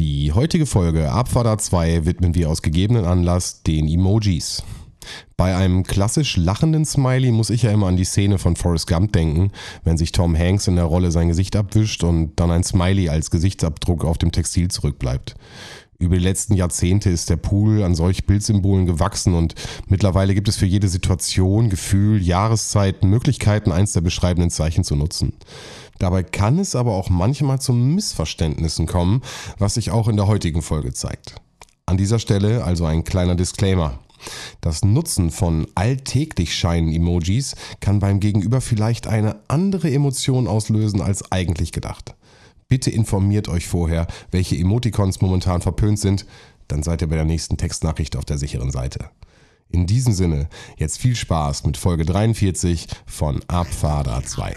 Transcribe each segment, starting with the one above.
Die heutige Folge Abfahrt 2 widmen wir aus gegebenen Anlass den Emojis. Bei einem klassisch lachenden Smiley muss ich ja immer an die Szene von Forrest Gump denken, wenn sich Tom Hanks in der Rolle sein Gesicht abwischt und dann ein Smiley als Gesichtsabdruck auf dem Textil zurückbleibt. Über die letzten Jahrzehnte ist der Pool an solch Bildsymbolen gewachsen und mittlerweile gibt es für jede Situation, Gefühl, Jahreszeiten Möglichkeiten, eins der beschreibenden Zeichen zu nutzen. Dabei kann es aber auch manchmal zu Missverständnissen kommen, was sich auch in der heutigen Folge zeigt. An dieser Stelle also ein kleiner Disclaimer. Das Nutzen von alltäglich scheinen Emojis kann beim Gegenüber vielleicht eine andere Emotion auslösen als eigentlich gedacht. Bitte informiert euch vorher, welche Emoticons momentan verpönt sind, dann seid ihr bei der nächsten Textnachricht auf der sicheren Seite. In diesem Sinne, jetzt viel Spaß mit Folge 43 von Abfader 2.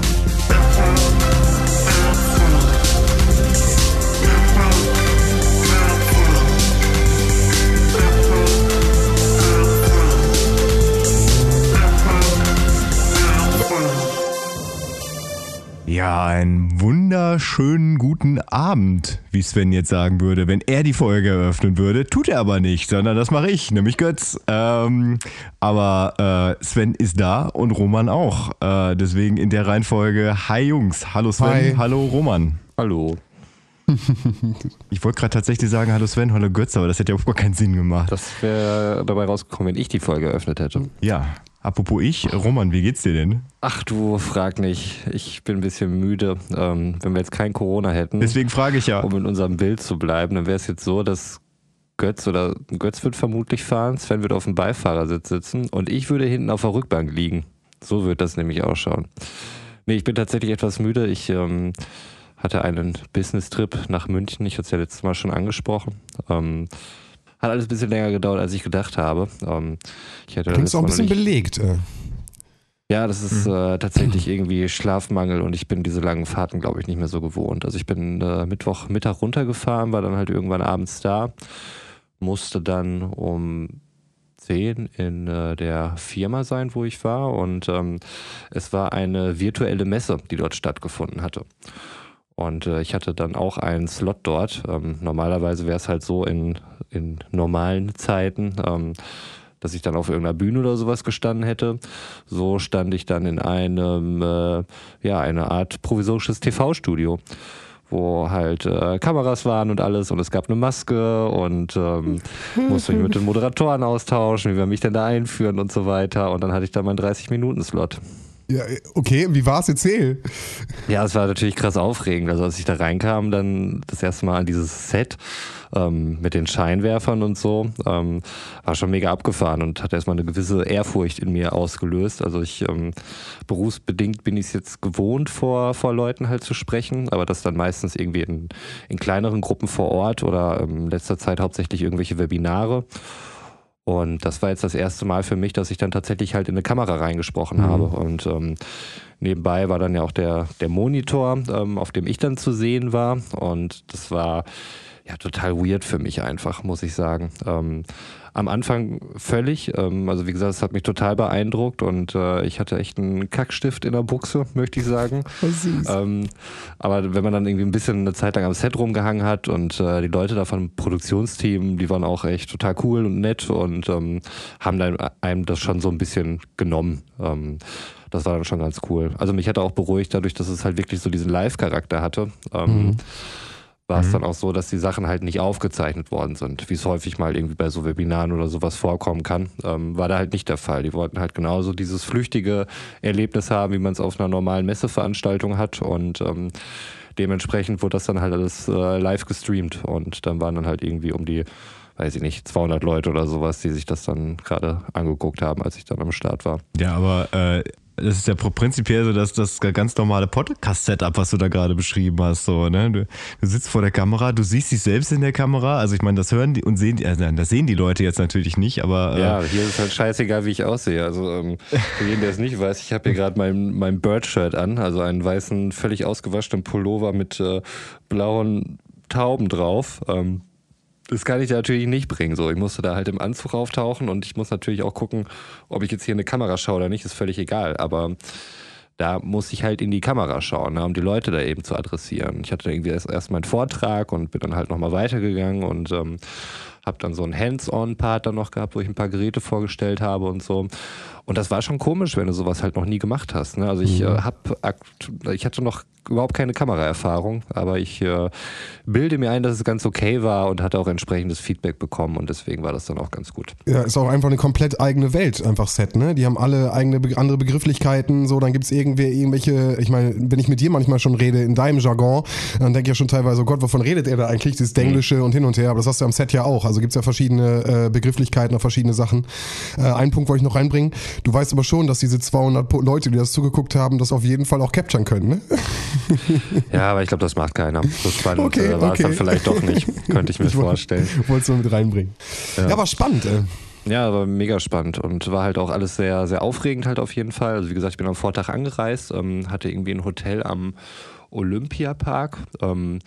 Ja, einen wunderschönen guten Abend, wie Sven jetzt sagen würde, wenn er die Folge eröffnen würde. Tut er aber nicht, sondern das mache ich, nämlich Götz. Ähm, aber äh, Sven ist da und Roman auch. Äh, deswegen in der Reihenfolge, hi Jungs, hallo Sven, Hi. hallo Roman. Hallo. Ich wollte gerade tatsächlich sagen, hallo Sven, hallo Götz, aber das hätte ja auch gar keinen Sinn gemacht. Das wäre dabei rausgekommen, wenn ich die Folge eröffnet hätte. Ja, apropos ich, Roman, wie geht's dir denn? Ach du, frag nicht. Ich bin ein bisschen müde. Ähm, wenn wir jetzt kein Corona hätten, Deswegen frage ich ja. um in unserem Bild zu bleiben, dann wäre es jetzt so, dass Götz oder Götz wird vermutlich fahren, Sven wird auf dem Beifahrersitz sitzen und ich würde hinten auf der Rückbank liegen. So wird das nämlich ausschauen. Nee, ich bin tatsächlich etwas müde. Ich ähm, hatte einen Business-Trip nach München. Ich hatte es ja letztes Mal schon angesprochen. Ähm, hat alles ein bisschen länger gedauert, als ich gedacht habe. Ähm, ich hätte letztes auch ein bisschen belegt. äh. ja, das ist äh, tatsächlich irgendwie Schlafmangel und ich bin diese langen Fahrten, glaube ich, nicht mehr so gewohnt. Also ich bin äh, Mittwoch Mittag runtergefahren, war dann halt irgendwann abends da, musste dann um 10 in äh, der Firma sein, wo ich war und ähm, es war eine virtuelle Messe, die dort stattgefunden hatte. Und äh, ich hatte dann auch einen Slot dort. Ähm, normalerweise wäre es halt so in, in normalen Zeiten, ähm, dass ich dann auf irgendeiner Bühne oder sowas gestanden hätte. So stand ich dann in einem, äh, ja, eine Art provisorisches TV-Studio, wo halt äh, Kameras waren und alles und es gab eine Maske und ähm, musste mich mit den Moderatoren austauschen, wie wir mich denn da einführen und so weiter. Und dann hatte ich da meinen 30-Minuten-Slot. Ja, okay, wie war's? Erzähl. Ja, es war natürlich krass aufregend. Also als ich da reinkam, dann das erste Mal an dieses Set ähm, mit den Scheinwerfern und so, ähm, war schon mega abgefahren und hat erstmal eine gewisse Ehrfurcht in mir ausgelöst. Also ich ähm, berufsbedingt bin ich es jetzt gewohnt, vor, vor Leuten halt zu sprechen, aber das dann meistens irgendwie in, in kleineren Gruppen vor Ort oder ähm, in letzter Zeit hauptsächlich irgendwelche Webinare. Und das war jetzt das erste Mal für mich, dass ich dann tatsächlich halt in eine Kamera reingesprochen habe. Und ähm, nebenbei war dann ja auch der, der Monitor, ähm, auf dem ich dann zu sehen war. Und das war ja total weird für mich einfach, muss ich sagen. Ähm, am Anfang völlig, ähm, also wie gesagt, es hat mich total beeindruckt und äh, ich hatte echt einen Kackstift in der Buchse, möchte ich sagen. Ähm, aber wenn man dann irgendwie ein bisschen eine Zeit lang am Set rumgehangen hat und äh, die Leute da vom Produktionsteam, die waren auch echt total cool und nett und ähm, haben dann einem das schon so ein bisschen genommen. Ähm, das war dann schon ganz cool. Also mich hat auch beruhigt dadurch, dass es halt wirklich so diesen Live-Charakter hatte. Ähm, war es dann auch so, dass die Sachen halt nicht aufgezeichnet worden sind, wie es häufig mal irgendwie bei so Webinaren oder sowas vorkommen kann. Ähm, war da halt nicht der Fall. Die wollten halt genauso dieses flüchtige Erlebnis haben, wie man es auf einer normalen Messeveranstaltung hat und ähm, dementsprechend wurde das dann halt alles äh, live gestreamt und dann waren dann halt irgendwie um die, weiß ich nicht, 200 Leute oder sowas, die sich das dann gerade angeguckt haben, als ich dann am Start war. Ja, aber äh, das ist ja prinzipiell so, dass das ganz normale Podcast-Setup, was du da gerade beschrieben hast. So, ne? Du, du, sitzt vor der Kamera, du siehst dich selbst in der Kamera. Also ich meine, das hören die und sehen die, also das sehen die Leute jetzt natürlich nicht, aber. Äh ja, hier ist halt scheißegal, wie ich aussehe. Also ähm, für jeden, der es nicht weiß, ich habe hier gerade mein, mein Bird-Shirt an, also einen weißen, völlig ausgewaschenen Pullover mit äh, blauen Tauben drauf. Ähm, das kann ich natürlich nicht bringen. So, ich musste da halt im Anzug auftauchen und ich muss natürlich auch gucken, ob ich jetzt hier in eine Kamera schaue oder nicht, ist völlig egal. Aber da muss ich halt in die Kamera schauen, ne, um die Leute da eben zu adressieren. Ich hatte irgendwie erst, erst meinen Vortrag und bin dann halt nochmal weitergegangen und ähm, habe dann so einen Hands-on-Part dann noch gehabt, wo ich ein paar Geräte vorgestellt habe und so. Und das war schon komisch, wenn du sowas halt noch nie gemacht hast. Ne? Also ich mhm. äh, habe, ich hatte noch überhaupt keine Kameraerfahrung, aber ich äh, bilde mir ein, dass es ganz okay war und hatte auch entsprechendes Feedback bekommen und deswegen war das dann auch ganz gut. Ja, ist auch einfach eine komplett eigene Welt, einfach Set, ne? Die haben alle eigene andere Begrifflichkeiten, so, dann gibt es irgendwer irgendwelche, ich meine, wenn ich mit dir manchmal schon rede in deinem Jargon, dann denke ich ja schon teilweise, oh Gott, wovon redet er da eigentlich? Dieses Denglische mhm. und hin und her, aber das hast du am Set ja auch. Also gibt es ja verschiedene äh, Begrifflichkeiten auf verschiedene Sachen. Äh, einen Punkt wollte ich noch reinbringen. Du weißt aber schon, dass diese 200 Leute, die das zugeguckt haben, das auf jeden Fall auch capturen können, ne? ja, aber ich glaube, das macht keiner. So spannend okay, äh, war okay. es dann vielleicht doch nicht. Könnte ich mir ich vorstellen. Wolltest du mit reinbringen. Ja, ja war spannend, ey. Ja, aber mega spannend und war halt auch alles sehr, sehr aufregend halt auf jeden Fall. Also wie gesagt, ich bin am Vortag angereist, ähm, hatte irgendwie ein Hotel am Olympiapark. Ähm,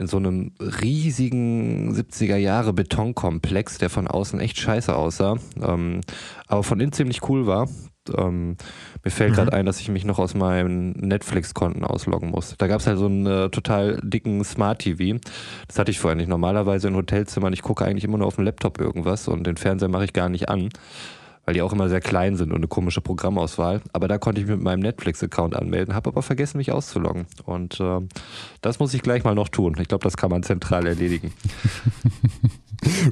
in so einem riesigen 70er Jahre Betonkomplex, der von außen echt scheiße aussah, ähm, aber von innen ziemlich cool war. Ähm, mir fällt mhm. gerade ein, dass ich mich noch aus meinen Netflix-Konten ausloggen muss. Da gab es halt so einen äh, total dicken Smart TV. Das hatte ich vorher nicht. Normalerweise in Hotelzimmern, ich gucke eigentlich immer nur auf dem Laptop irgendwas und den Fernseher mache ich gar nicht an weil die auch immer sehr klein sind und eine komische Programmauswahl. Aber da konnte ich mich mit meinem Netflix-Account anmelden, habe aber vergessen, mich auszuloggen. Und äh, das muss ich gleich mal noch tun. Ich glaube, das kann man zentral erledigen.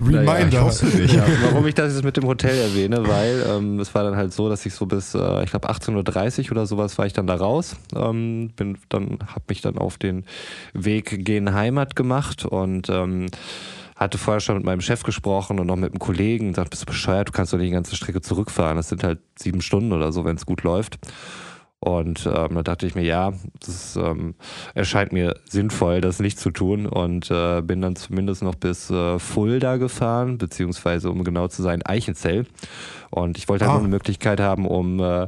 Reminder. Naja, ich ja, warum ich das jetzt mit dem Hotel erwähne, weil ähm, es war dann halt so, dass ich so bis, äh, ich glaube 18.30 Uhr oder sowas war ich dann da raus. Ähm, bin dann, habe mich dann auf den Weg gehen Heimat gemacht und ähm, hatte vorher schon mit meinem Chef gesprochen und noch mit einem Kollegen und sagt, bist du bescheuert, du kannst doch nicht die ganze Strecke zurückfahren. Das sind halt sieben Stunden oder so, wenn es gut läuft. Und ähm, da dachte ich mir, ja, das ähm, erscheint mir sinnvoll, das nicht zu tun. Und äh, bin dann zumindest noch bis äh, Fulda gefahren, beziehungsweise um genau zu sein, Eichenzell. Und ich wollte halt ah. nur eine Möglichkeit haben, um, äh,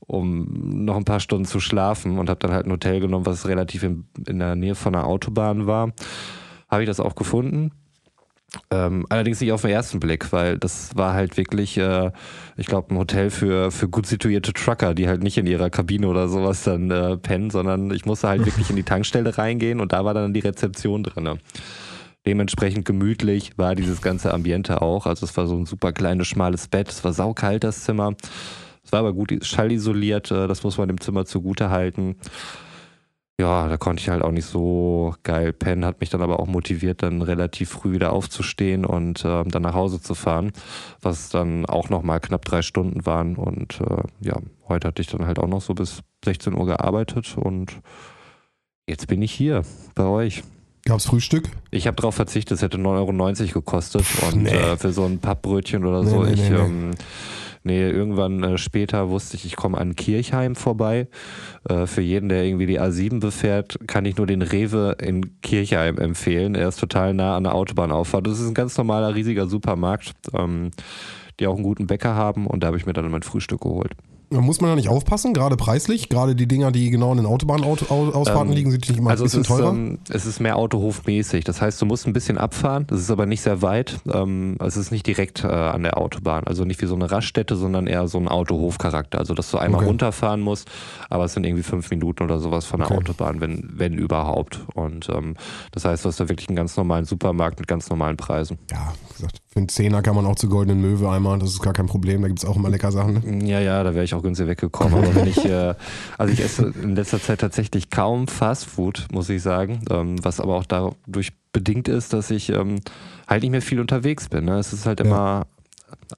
um noch ein paar Stunden zu schlafen und habe dann halt ein Hotel genommen, was relativ in, in der Nähe von einer Autobahn war. Habe ich das auch gefunden ähm, allerdings nicht auf den ersten Blick, weil das war halt wirklich, äh, ich glaube, ein Hotel für, für gut situierte Trucker, die halt nicht in ihrer Kabine oder sowas dann äh, pennen, sondern ich musste halt wirklich in die Tankstelle reingehen und da war dann die Rezeption drin. Dementsprechend gemütlich war dieses ganze Ambiente auch. Also es war so ein super kleines, schmales Bett, es war saukalt das Zimmer. Es war aber gut schallisoliert, äh, das muss man dem Zimmer zugute halten ja, da konnte ich halt auch nicht so geil pennen, hat mich dann aber auch motiviert, dann relativ früh wieder aufzustehen und äh, dann nach Hause zu fahren, was dann auch nochmal knapp drei Stunden waren. Und äh, ja, heute hatte ich dann halt auch noch so bis 16 Uhr gearbeitet und jetzt bin ich hier bei euch. Gab's Frühstück? Ich habe darauf verzichtet, es hätte 9,90 Euro gekostet und nee. äh, für so ein Pappbrötchen oder nee, so, nee, ich ähm, Nee, irgendwann äh, später wusste ich, ich komme an Kirchheim vorbei. Äh, für jeden, der irgendwie die A7 befährt, kann ich nur den Rewe in Kirchheim empfehlen. Er ist total nah an der Autobahnauffahrt. Das ist ein ganz normaler, riesiger Supermarkt, ähm, die auch einen guten Bäcker haben und da habe ich mir dann mein Frühstück geholt. Muss man da nicht aufpassen, gerade preislich? Gerade die Dinger, die genau in den Autobahnausfahrten ähm, liegen, sind nicht immer also ein bisschen es ist, teurer? Ähm, es ist mehr Autohofmäßig. Das heißt, du musst ein bisschen abfahren. Das ist aber nicht sehr weit. Ähm, es ist nicht direkt äh, an der Autobahn. Also nicht wie so eine Raststätte, sondern eher so ein Autohofcharakter. Also, dass du einmal okay. runterfahren musst, aber es sind irgendwie fünf Minuten oder sowas von der okay. Autobahn, wenn, wenn überhaupt. Und ähm, das heißt, du hast da wirklich einen ganz normalen Supermarkt mit ganz normalen Preisen. Ja, wie gesagt, für einen Zehner kann man auch zu Goldenen Möwe einmal. Das ist gar kein Problem. Da gibt es auch immer lecker Sachen. Ne? Ja, ja, da wäre ich auch günstig weggekommen. Aber wenn ich, äh, also ich esse in letzter Zeit tatsächlich kaum Fast Food, muss ich sagen, ähm, was aber auch dadurch bedingt ist, dass ich ähm, halt nicht mehr viel unterwegs bin. Ne? Es ist halt immer ja.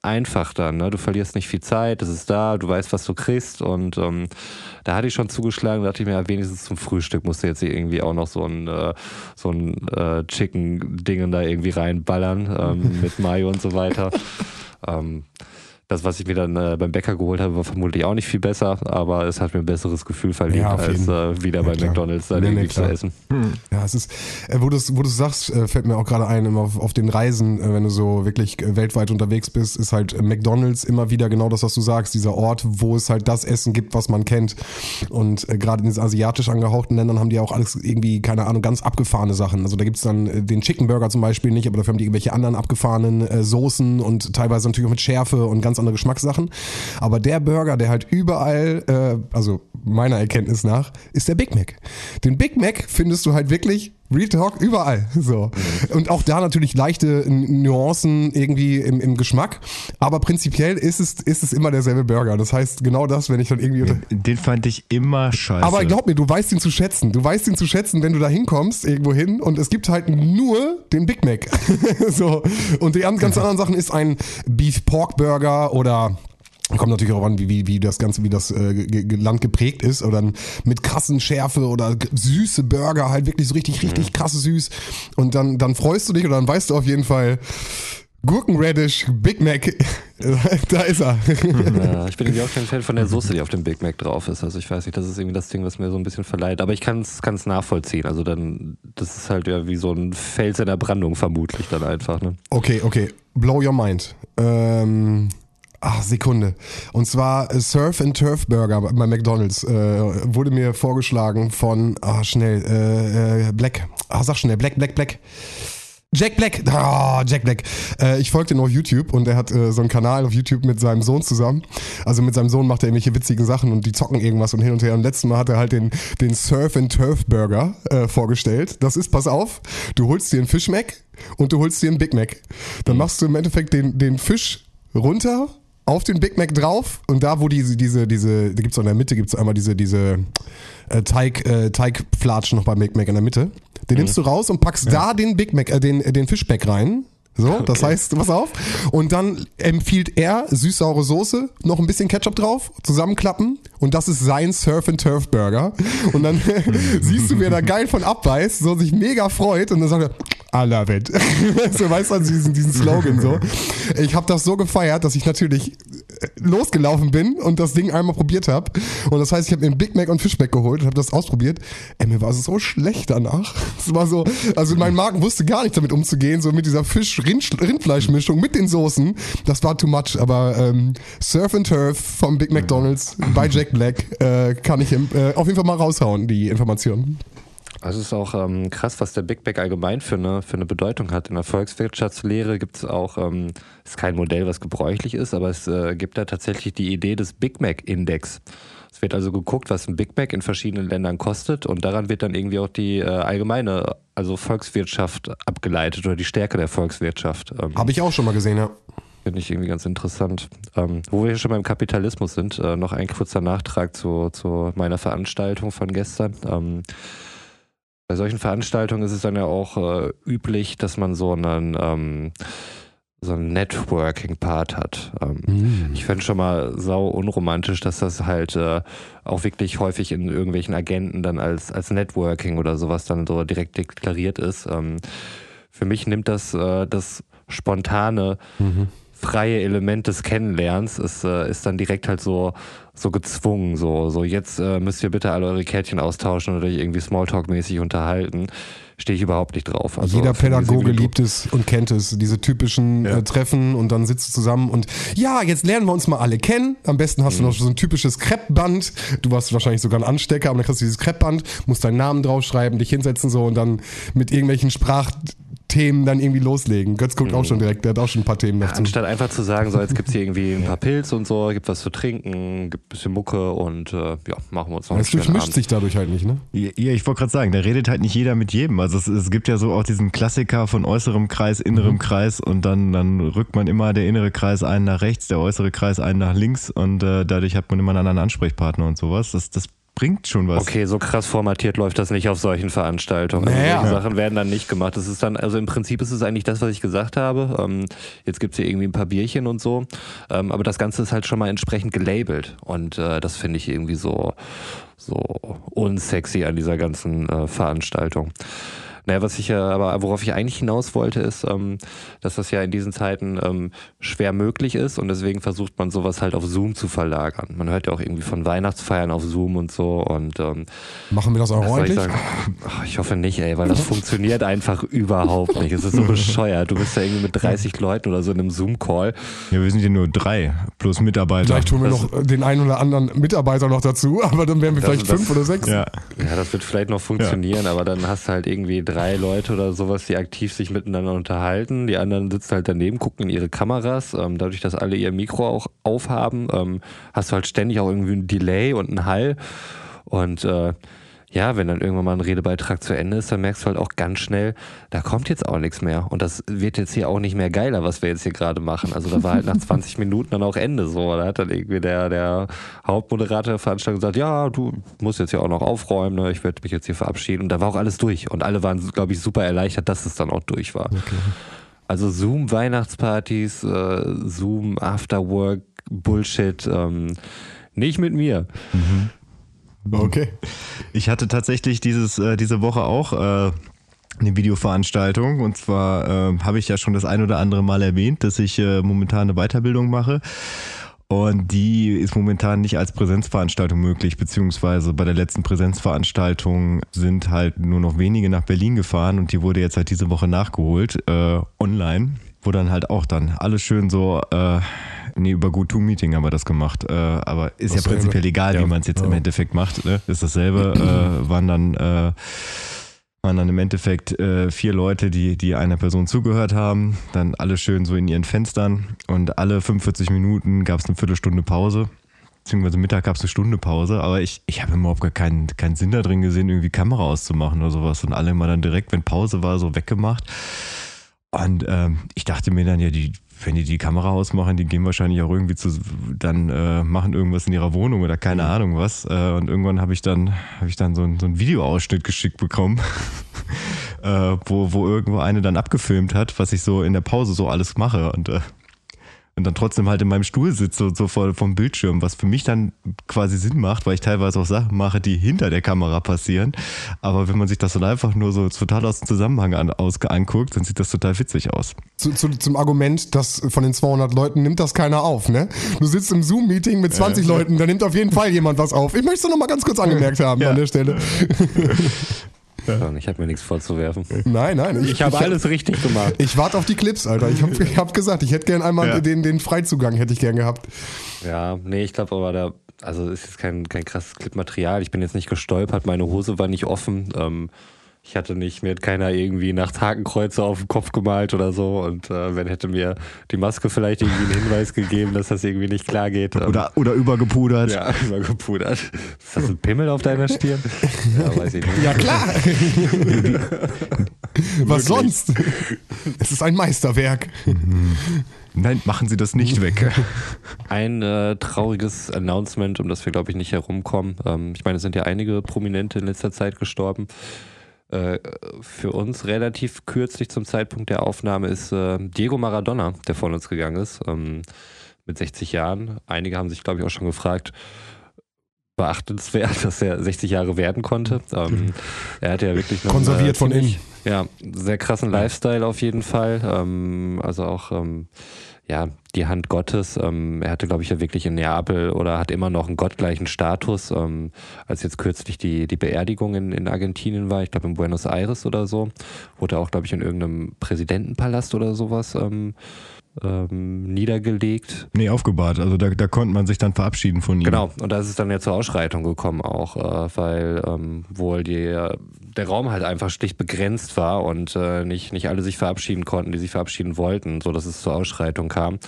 Einfach dann. Ne? Du verlierst nicht viel Zeit, es ist da, du weißt, was du kriegst und ähm, da hatte ich schon zugeschlagen, da dachte ich mir, ja, wenigstens zum Frühstück musst du jetzt irgendwie auch noch so ein, äh, so ein äh, Chicken-Ding da irgendwie reinballern ähm, mit Mayo und so weiter. ähm, Das, was ich mir dann äh, beim Bäcker geholt habe, war vermutlich auch nicht viel besser, aber es hat mir ein besseres Gefühl verliehen, Ja, als äh, wieder Ja, bei klar. McDonalds dann Nee, nee, zu essen. Ja, es ist, äh, wo du es wo du's sagst, äh, fällt mir auch gerade ein, immer auf, auf den Reisen, äh, wenn du so wirklich äh, weltweit unterwegs bist, ist halt McDonalds immer wieder genau das, was du sagst, dieser Ort, wo es halt das Essen gibt, was man kennt. Und gerade in diesen asiatisch angehauchten Ländern haben die auch alles irgendwie, keine Ahnung, ganz abgefahrene Sachen. Also da gibt's dann äh, den Chicken Burger zum Beispiel nicht, aber dafür haben die irgendwelche anderen abgefahrenen Soßen und teilweise natürlich auch mit Schärfe und ganz andere Geschmackssachen. Aber der Burger, der halt überall, äh, also meiner Erkenntnis nach, ist der Big Mac. Den Big Mac findest du halt wirklich Real Talk überall. So. Und auch da natürlich leichte Nuancen irgendwie im, im Geschmack. Aber prinzipiell ist es, ist es immer derselbe Burger. Das heißt, genau das, wenn ich dann irgendwie Den fand ich immer scheiße. aber glaub mir, du weißt ihn zu schätzen. Du weißt ihn zu schätzen, wenn du da hinkommst, irgendwo hin und es gibt halt nur den Big Mac. so. Und die an- ganz anderen Sachen ist ein Beef Pork Burger oder Kommt natürlich auch an, wie, wie, wie das Ganze, wie das äh, Land geprägt ist. Oder dann mit krassen Schärfe oder süße Burger, halt wirklich so richtig, richtig krass süß. Und dann, dann freust du dich oder dann weißt du auf jeden Fall, Gurkenradish, Big Mac, da ist er. Ja, ich bin irgendwie auch kein Fan von der Soße, die auf dem Big Mac drauf ist. Also ich weiß nicht, das ist irgendwie das Ding, was mir so ein bisschen verleiht. Aber ich kann es nachvollziehen. Also dann, das ist halt ja wie so ein Fels in der Brandung vermutlich dann einfach. Ne? Okay, okay. Blow your mind. Ähm, ach, Sekunde. Und zwar äh, Surf and Turf Burger bei McDonalds äh, wurde mir vorgeschlagen von, ah, schnell, äh, äh, Black. Ah, sag schnell, Black, Black, Black. Jack Black, ah, Jack Black. Äh, ich folge dem auf YouTube und er hat äh, so einen Kanal auf YouTube mit seinem Sohn zusammen. Also mit seinem Sohn macht er irgendwelche witzigen Sachen und die zocken irgendwas und hin und her. Und letztes Mal hat er halt den, den Surf and Turf Burger äh, vorgestellt. Das ist, pass auf, du holst dir einen Fish Mac und du holst dir einen Big Mac. Dann machst du im Endeffekt den, den Fisch runter auf den Big Mac drauf und da, wo diese, diese, diese, da gibt's auch in der Mitte, gibt's einmal diese, diese äh, Teig, äh, Teigflatschen noch beim Big Mac in der Mitte. Den nimmst du raus und packst da den Big Mac, äh, den, äh, den Fischback rein. So, das heißt, pass auf. Und dann empfiehlt er süß-saure Soße, noch ein bisschen Ketchup drauf, zusammenklappen und das ist sein Surf and Turf Burger. Und dann siehst du, wer da geil von abbeißt, so sich mega freut und dann sagt er, I love it. so weißt du, also diesen, diesen Slogan so. Ich habe das so gefeiert, dass ich natürlich losgelaufen bin und das Ding einmal probiert habe. Und das heißt, ich habe mir einen Big Mac und Fischback geholt und habe das ausprobiert. Ey, mir war es so schlecht danach. Es war so, also mein Magen wusste gar nicht damit umzugehen, so mit dieser Fisch-Rindfleischmischung mit den Soßen. Das war too much, aber ähm, Surf and Turf vom Big McDonalds bei Jack Black äh, kann ich äh, auf jeden Fall mal raushauen, die Informationen. Also es ist auch ähm, krass, was der Big Mac allgemein für eine, für eine Bedeutung hat. In der Volkswirtschaftslehre gibt es auch, ähm, ist kein Modell, was gebräuchlich ist, aber es äh, gibt da tatsächlich die Idee des Big Mac-Index. Es wird also geguckt, was ein Big Mac in verschiedenen Ländern kostet und daran wird dann irgendwie auch die äh, allgemeine, also Volkswirtschaft abgeleitet oder die Stärke der Volkswirtschaft. Ähm, Habe ich auch schon mal gesehen, ja. Finde ich irgendwie ganz interessant. Ähm, wo wir hier schon beim Kapitalismus sind, äh, noch ein kurzer Nachtrag zu, zu meiner Veranstaltung von gestern. Ähm, bei solchen Veranstaltungen ist es dann ja auch äh, üblich, dass man so einen, ähm, so einen Networking-Part hat. Ähm, Ich fände schon mal sau unromantisch, dass das halt äh, auch wirklich häufig in irgendwelchen Agenten dann als, als Networking oder sowas dann so direkt deklariert ist. Ähm, für mich nimmt das äh, das spontane, freie Element des Kennenlernens ist, äh, ist dann direkt halt so, so gezwungen. So, so jetzt äh, müsst ihr bitte alle eure Kärtchen austauschen oder euch irgendwie Smalltalk-mäßig unterhalten. Stehe ich überhaupt nicht drauf. Also Jeder Pädagoge liebt es und kennt es, diese typischen äh, Treffen und dann sitzt du zusammen und ja, jetzt lernen wir uns mal alle kennen. Am besten hast du noch so ein typisches Kreppband. Du warst wahrscheinlich sogar ein Anstecker, aber dann kriegst du dieses Kreppband, musst deinen Namen draufschreiben, dich hinsetzen so und dann mit irgendwelchen Sprachthemen dann irgendwie loslegen. Götz guckt auch schon direkt, der hat auch schon ein paar Themen dazu. Anstatt einfach zu sagen, so jetzt gibt's hier irgendwie ein paar Pilze und so, gibt was zu trinken, gibt ein bisschen Mucke und äh, ja, machen wir uns noch Es schönen durchmischt Abend. sich dadurch halt nicht, ne? Ja, ja, ich wollte gerade sagen, da redet halt nicht jeder mit jedem. Also es, es gibt ja so auch diesen Klassiker von äußerem Kreis, innerem Kreis und dann, dann rückt man immer der innere Kreis einen nach rechts, der äußere Kreis einen nach links und äh, dadurch hat man immer einen anderen Ansprechpartner und sowas. Das, das bringt schon was. Okay, so krass formatiert läuft das nicht auf solchen Veranstaltungen. Also Naja. solche Sachen werden dann nicht gemacht. Das ist dann, also im Prinzip ist es eigentlich das, was ich gesagt habe. Ähm, jetzt gibt's hier irgendwie ein paar Bierchen und so. Ähm, aber das Ganze ist halt schon mal entsprechend gelabelt. Und äh, das finde ich irgendwie so, so unsexy an dieser ganzen äh, Veranstaltung. Naja, was ich ja, aber worauf ich eigentlich hinaus wollte, ist, ähm, dass das ja in diesen Zeiten ähm, schwer möglich ist und deswegen versucht man sowas halt auf Zoom zu verlagern. Man hört ja auch irgendwie von Weihnachtsfeiern auf Zoom und so und ähm, Machen wir das auch ich ordentlich? Ach, ich hoffe nicht, ey, weil das funktioniert einfach überhaupt nicht. Es ist so bescheuert. Du bist ja irgendwie mit 30 Leuten oder so in einem Zoom-Call. Ja, wir sind hier nur drei plus Mitarbeiter. Vielleicht tun wir Das- noch den einen oder anderen Mitarbeiter noch dazu, aber dann wären wir Das- vielleicht das- fünf oder sechs. Ja. Ja, das wird vielleicht noch funktionieren, aber dann hast du halt irgendwie drei Leute oder sowas, die aktiv sich miteinander unterhalten. Die anderen sitzen halt daneben, gucken in ihre Kameras. Ähm, dadurch, dass alle ihr Mikro auch aufhaben, ähm, hast du halt ständig auch irgendwie ein Delay und einen Hall. Und äh, ja, wenn dann irgendwann mal ein Redebeitrag zu Ende ist, dann merkst du halt auch ganz schnell, da kommt jetzt auch nichts mehr. Und das wird jetzt hier auch nicht mehr geiler, was wir jetzt hier gerade machen. Also da war halt nach 20 Minuten dann auch Ende so. Da hat dann irgendwie der, der Hauptmoderator der Veranstaltung gesagt, ja, du musst jetzt ja auch noch aufräumen, ne? ich werde mich jetzt hier verabschieden. Und da war auch alles durch. Und alle waren, glaube ich, super erleichtert, dass es dann auch durch war. Also Zoom Weihnachtspartys, äh, Zoom Afterwork Bullshit, ähm, nicht mit mir. Okay. Ich hatte tatsächlich dieses, äh, diese Woche auch äh, eine Videoveranstaltung. Und zwar äh, habe ich ja schon das ein oder andere Mal erwähnt, dass ich äh, momentan eine Weiterbildung mache. Und die ist momentan nicht als Präsenzveranstaltung möglich, beziehungsweise bei der letzten Präsenzveranstaltung sind halt nur noch wenige nach Berlin gefahren und die wurde jetzt halt diese Woche nachgeholt, äh, online, wo dann halt auch dann alles schön so, äh, nee, über GoToMeeting haben wir das gemacht, äh, aber ist ja Dasselbe. prinzipiell egal, wie Ja. man es jetzt im Ja. Endeffekt macht, ne? ist dasselbe, äh, waren dann, äh, waren dann im Endeffekt äh, vier Leute, die, die einer Person zugehört haben, dann alle schön so in ihren Fenstern und alle 45 Minuten gab es eine Viertelstunde Pause. Beziehungsweise Mittag gab es eine Stunde Pause, aber ich, ich habe überhaupt gar keinen, keinen Sinn da drin gesehen, irgendwie Kamera auszumachen oder sowas. Und alle mal dann direkt, wenn Pause war, so weggemacht. Und ähm, ich dachte mir dann, ja, die, wenn die die Kamera ausmachen, die gehen wahrscheinlich auch irgendwie zu, dann äh, machen irgendwas in ihrer Wohnung oder keine Ahnung was. Äh, und irgendwann habe ich dann, habe ich dann so, ein, so einen Videoausschnitt geschickt bekommen, äh, wo, wo irgendwo eine dann abgefilmt hat, was ich so in der Pause so alles mache. Und äh, und dann trotzdem halt in meinem Stuhl sitze, so, so vor, vom Bildschirm, was für mich dann quasi Sinn macht, weil ich teilweise auch Sachen mache, die hinter der Kamera passieren. Aber wenn man sich das dann einfach nur so total aus dem Zusammenhang an, aus, anguckt, dann sieht das total witzig aus. Zu, zu, zum Argument, dass von den 200 Leuten nimmt das keiner auf, ne? Du sitzt im Zoom-Meeting mit 20 Leuten, da nimmt auf jeden Fall jemand was auf. Ich möchte es noch mal ganz kurz angemerkt haben Ja. an der Stelle. Ja, Ich habe mir nichts vorzuwerfen. Nein, nein. Ich habe alles richtig gemacht. Ich warte auf die Clips, Alter. Ich habe ich hab gesagt, ich hätte gern einmal Ja. den, den Freizugang, hätte ich gern gehabt. Ja, nee, ich glaube aber da, also ist jetzt kein, kein krasses Clipmaterial. Ich bin jetzt nicht gestolpert, meine Hose war nicht offen. Ähm, ich hatte nicht, mir hat keiner irgendwie nachts Hakenkreuze auf den Kopf gemalt oder so. Und äh, wenn hätte mir die Maske vielleicht irgendwie einen Hinweis gegeben, dass das irgendwie nicht klar geht. Ähm, Oder, oder übergepudert. ja, übergepudert. Ist das ein Pimmel auf deiner Stirn? Ja, weiß ich nicht. Ja, klar. Was sonst? Es ist ein Meisterwerk. Nein, machen Sie das nicht weg. Ein äh, trauriges Announcement, um das wir, glaube ich, nicht herumkommen. Ähm, ich meine, es sind ja einige Prominente in letzter Zeit gestorben. Äh, für uns relativ kürzlich zum Zeitpunkt der Aufnahme ist äh, Diego Maradona, der von uns gegangen ist, ähm, mit 60 Jahren. Einige haben sich, glaube ich, auch schon gefragt, beachtenswert, dass er 60 Jahre werden konnte. Ähm, er hatte ja wirklich noch Konserviert von innen. Ja, sehr krassen Lifestyle auf jeden Fall. Ähm, also auch ähm, ja, die Hand Gottes. Ähm, er hatte, glaube ich, ja wirklich in Neapel oder hat immer noch einen gottgleichen Status, ähm, als jetzt kürzlich die, die Beerdigung in, in Argentinien war, ich glaube in Buenos Aires oder so, wurde er auch, glaube ich, in irgendeinem Präsidentenpalast oder sowas ähm, ähm, niedergelegt. Nee, aufgebahrt. Also da, da konnte man sich dann verabschieden von ihm. Genau, und da ist es dann ja zur Ausschreitung gekommen auch, äh, weil ähm, wohl die, der Raum halt einfach schlicht begrenzt war und äh, nicht, nicht alle sich verabschieden konnten, die sich verabschieden wollten, so dass es zur Ausschreitung kam.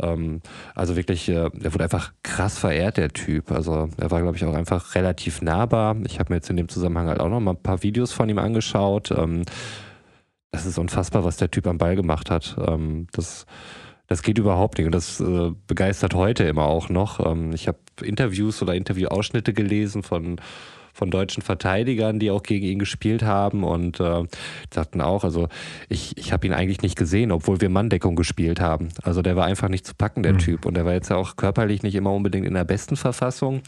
Ähm, also wirklich, äh, der wurde einfach krass verehrt, der Typ. Also er war, glaube ich, auch einfach relativ nahbar. Ich habe mir jetzt in dem Zusammenhang halt auch noch mal ein paar Videos von ihm angeschaut. Ähm, das ist unfassbar, was der Typ am Ball gemacht hat. Ähm, das, das geht überhaupt nicht und das äh, begeistert heute immer auch noch. Ähm, ich habe Interviews oder Interviewausschnitte gelesen von, von deutschen Verteidigern, die auch gegen ihn gespielt haben und äh, sagten auch, also ich, ich habe ihn eigentlich nicht gesehen, obwohl wir Manndeckung gespielt haben. Also der war einfach nicht zu packen, der mhm. Typ. Und der war jetzt ja auch körperlich nicht immer unbedingt in der besten Verfassung,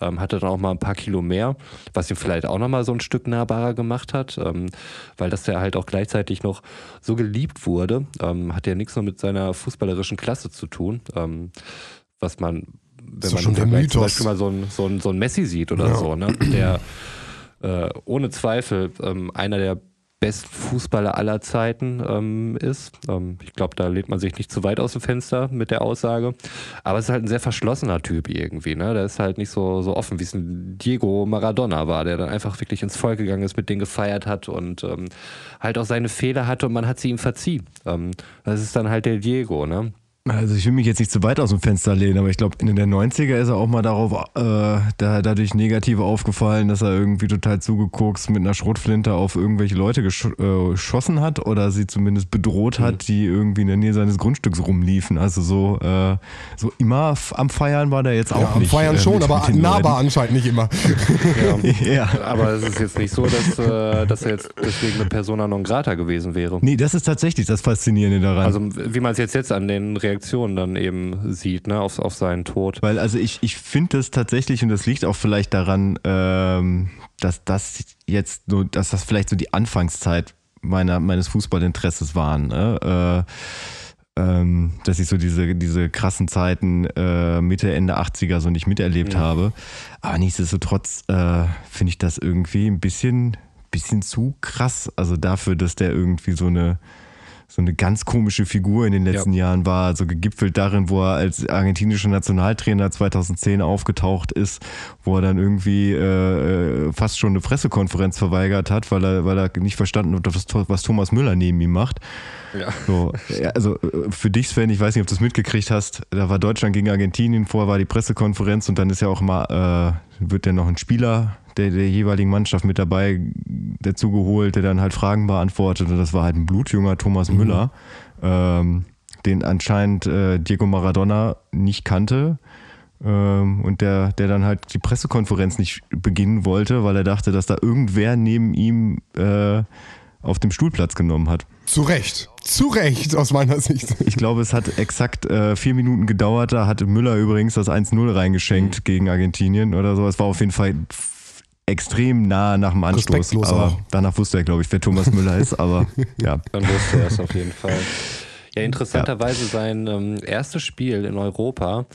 ähm, hatte dann auch mal ein paar Kilo mehr, was ihn vielleicht auch nochmal so ein Stück nahbarer gemacht hat, ähm, weil das ja halt auch gleichzeitig noch so geliebt wurde, ähm, hat ja nichts nur mit seiner fußballerischen Klasse zu tun, ähm, was man wenn man schon der Mythos. zum Beispiel mal so ein, so ein, so ein Messi sieht oder ja. so, ne? der äh, ohne Zweifel ähm, einer der besten Fußballer aller Zeiten ähm, ist. Ähm, ich glaube, da lehnt man sich nicht zu weit aus dem Fenster mit der Aussage. Aber es ist halt ein sehr verschlossener Typ irgendwie. Ne? Der ist halt nicht so, so offen, wie es ein Diego Maradona war, der dann einfach wirklich ins Volk gegangen ist, mit denen gefeiert hat und ähm, halt auch seine Fehler hatte und man hat sie ihm verziehen. Ähm, das ist dann halt der Diego. Ne? Also ich will mich jetzt nicht zu weit aus dem Fenster lehnen, aber ich glaube, in den 90er ist er auch mal darauf äh, da, dadurch negativ aufgefallen, dass er irgendwie total zugeguckt mit einer Schrotflinte auf irgendwelche Leute gesch äh, geschossen hat oder sie zumindest bedroht hat, mhm. die irgendwie in der Nähe seines Grundstücks rumliefen. Also so, äh, so immer am Feiern war der jetzt auch ja, nicht. Am Feiern äh, schon, aber nahbar Leuten. anscheinend nicht immer. Ja. ja. Aber es ist jetzt nicht so, dass, äh, dass er jetzt deswegen eine Persona non grata gewesen wäre. Nee, das ist tatsächlich das Faszinierende daran. Also wie man es jetzt, jetzt an den Reaktionen Reaktion dann eben sieht, ne, auf, auf seinen Tod. Weil also ich, ich finde das tatsächlich, und das liegt auch vielleicht daran, ähm, dass das jetzt so, dass das vielleicht so die Anfangszeit meiner, meines Fußballinteresses waren. Ne? Äh, ähm, dass ich so diese, diese krassen Zeiten äh, Mitte, Ende 80er so nicht miterlebt ja. habe. Aber nichtsdestotrotz äh, finde ich das irgendwie ein bisschen, bisschen zu krass. Also dafür, dass der irgendwie so eine so eine ganz komische Figur in den letzten ja. Jahren war, so gegipfelt darin, wo er als argentinischer Nationaltrainer 2010 aufgetaucht ist, wo er dann irgendwie äh, fast schon eine Pressekonferenz verweigert hat, weil er, weil er nicht verstanden hat, was, was Thomas Müller neben ihm macht. Ja. So, also äh, für dich, Sven, ich weiß nicht, ob du es mitgekriegt hast, da war Deutschland gegen Argentinien, vorher war die Pressekonferenz und dann ist ja auch mal, äh, wird ja noch ein Spieler der, der jeweiligen Mannschaft mit dabei dazu geholt, der dann halt Fragen beantwortet und das war halt ein blutjunger Thomas mhm. Müller, ähm, den anscheinend äh, Diego Maradona nicht kannte. Ähm, und der, der dann halt die Pressekonferenz nicht beginnen wollte, weil er dachte, dass da irgendwer neben ihm äh, auf dem Stuhl Platz genommen hat. Zu Recht. Zu Recht, aus meiner Sicht. Ich glaube, es hat exakt äh, vier Minuten gedauert. Da hatte Müller übrigens das 1-0 reingeschenkt mhm. gegen Argentinien oder so. Es war auf jeden Fall extrem nah nach dem Anstoß. Aber auch. danach wusste er, glaube ich, wer Thomas Müller ist. Aber ja. Dann wusste er es auf jeden Fall. Ja, interessanterweise ja. sein ähm, erstes Spiel in Europa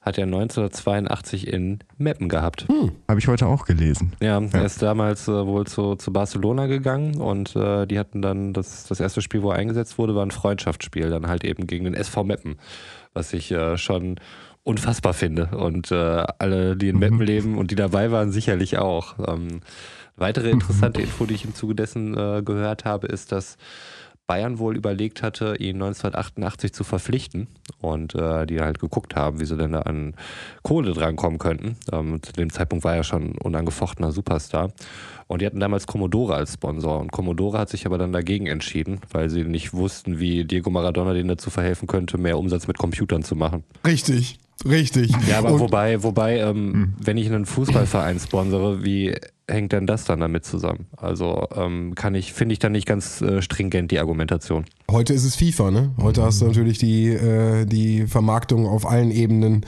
hat er 1982 in Meppen gehabt. Hm. Habe ich heute auch gelesen. Ja, er ist damals äh, wohl zu, zu Barcelona gegangen und äh, die hatten dann das, das erste Spiel, wo er eingesetzt wurde, war ein Freundschaftsspiel, dann halt eben gegen den SV Meppen, was ich äh, schon unfassbar finde. Und äh, alle, die in mhm. Meppen leben und die dabei waren, sicherlich auch. Ähm, weitere mhm. interessante Info, die ich im Zuge dessen äh, gehört habe, ist, dass Bayern wohl überlegt hatte, ihn 1988 zu verpflichten und äh, die halt geguckt haben, wie sie denn da an Kohle drankommen könnten. Ähm, zu dem Zeitpunkt war er schon unangefochtener Superstar. Und die hatten damals Commodore als Sponsor. Und Commodore hat sich aber dann dagegen entschieden, weil sie nicht wussten, wie Diego Maradona denen dazu verhelfen könnte, mehr Umsatz mit Computern zu machen. Richtig. Richtig. Ja, aber und wobei, wobei, ähm, mhm. wenn ich einen Fußballverein sponsere, wie hängt denn das dann damit zusammen? Also ähm, kann ich, finde ich dann nicht ganz äh, stringent die Argumentation. Heute ist es FIFA, ne? Heute mhm. hast du natürlich die, äh, die Vermarktung auf allen Ebenen,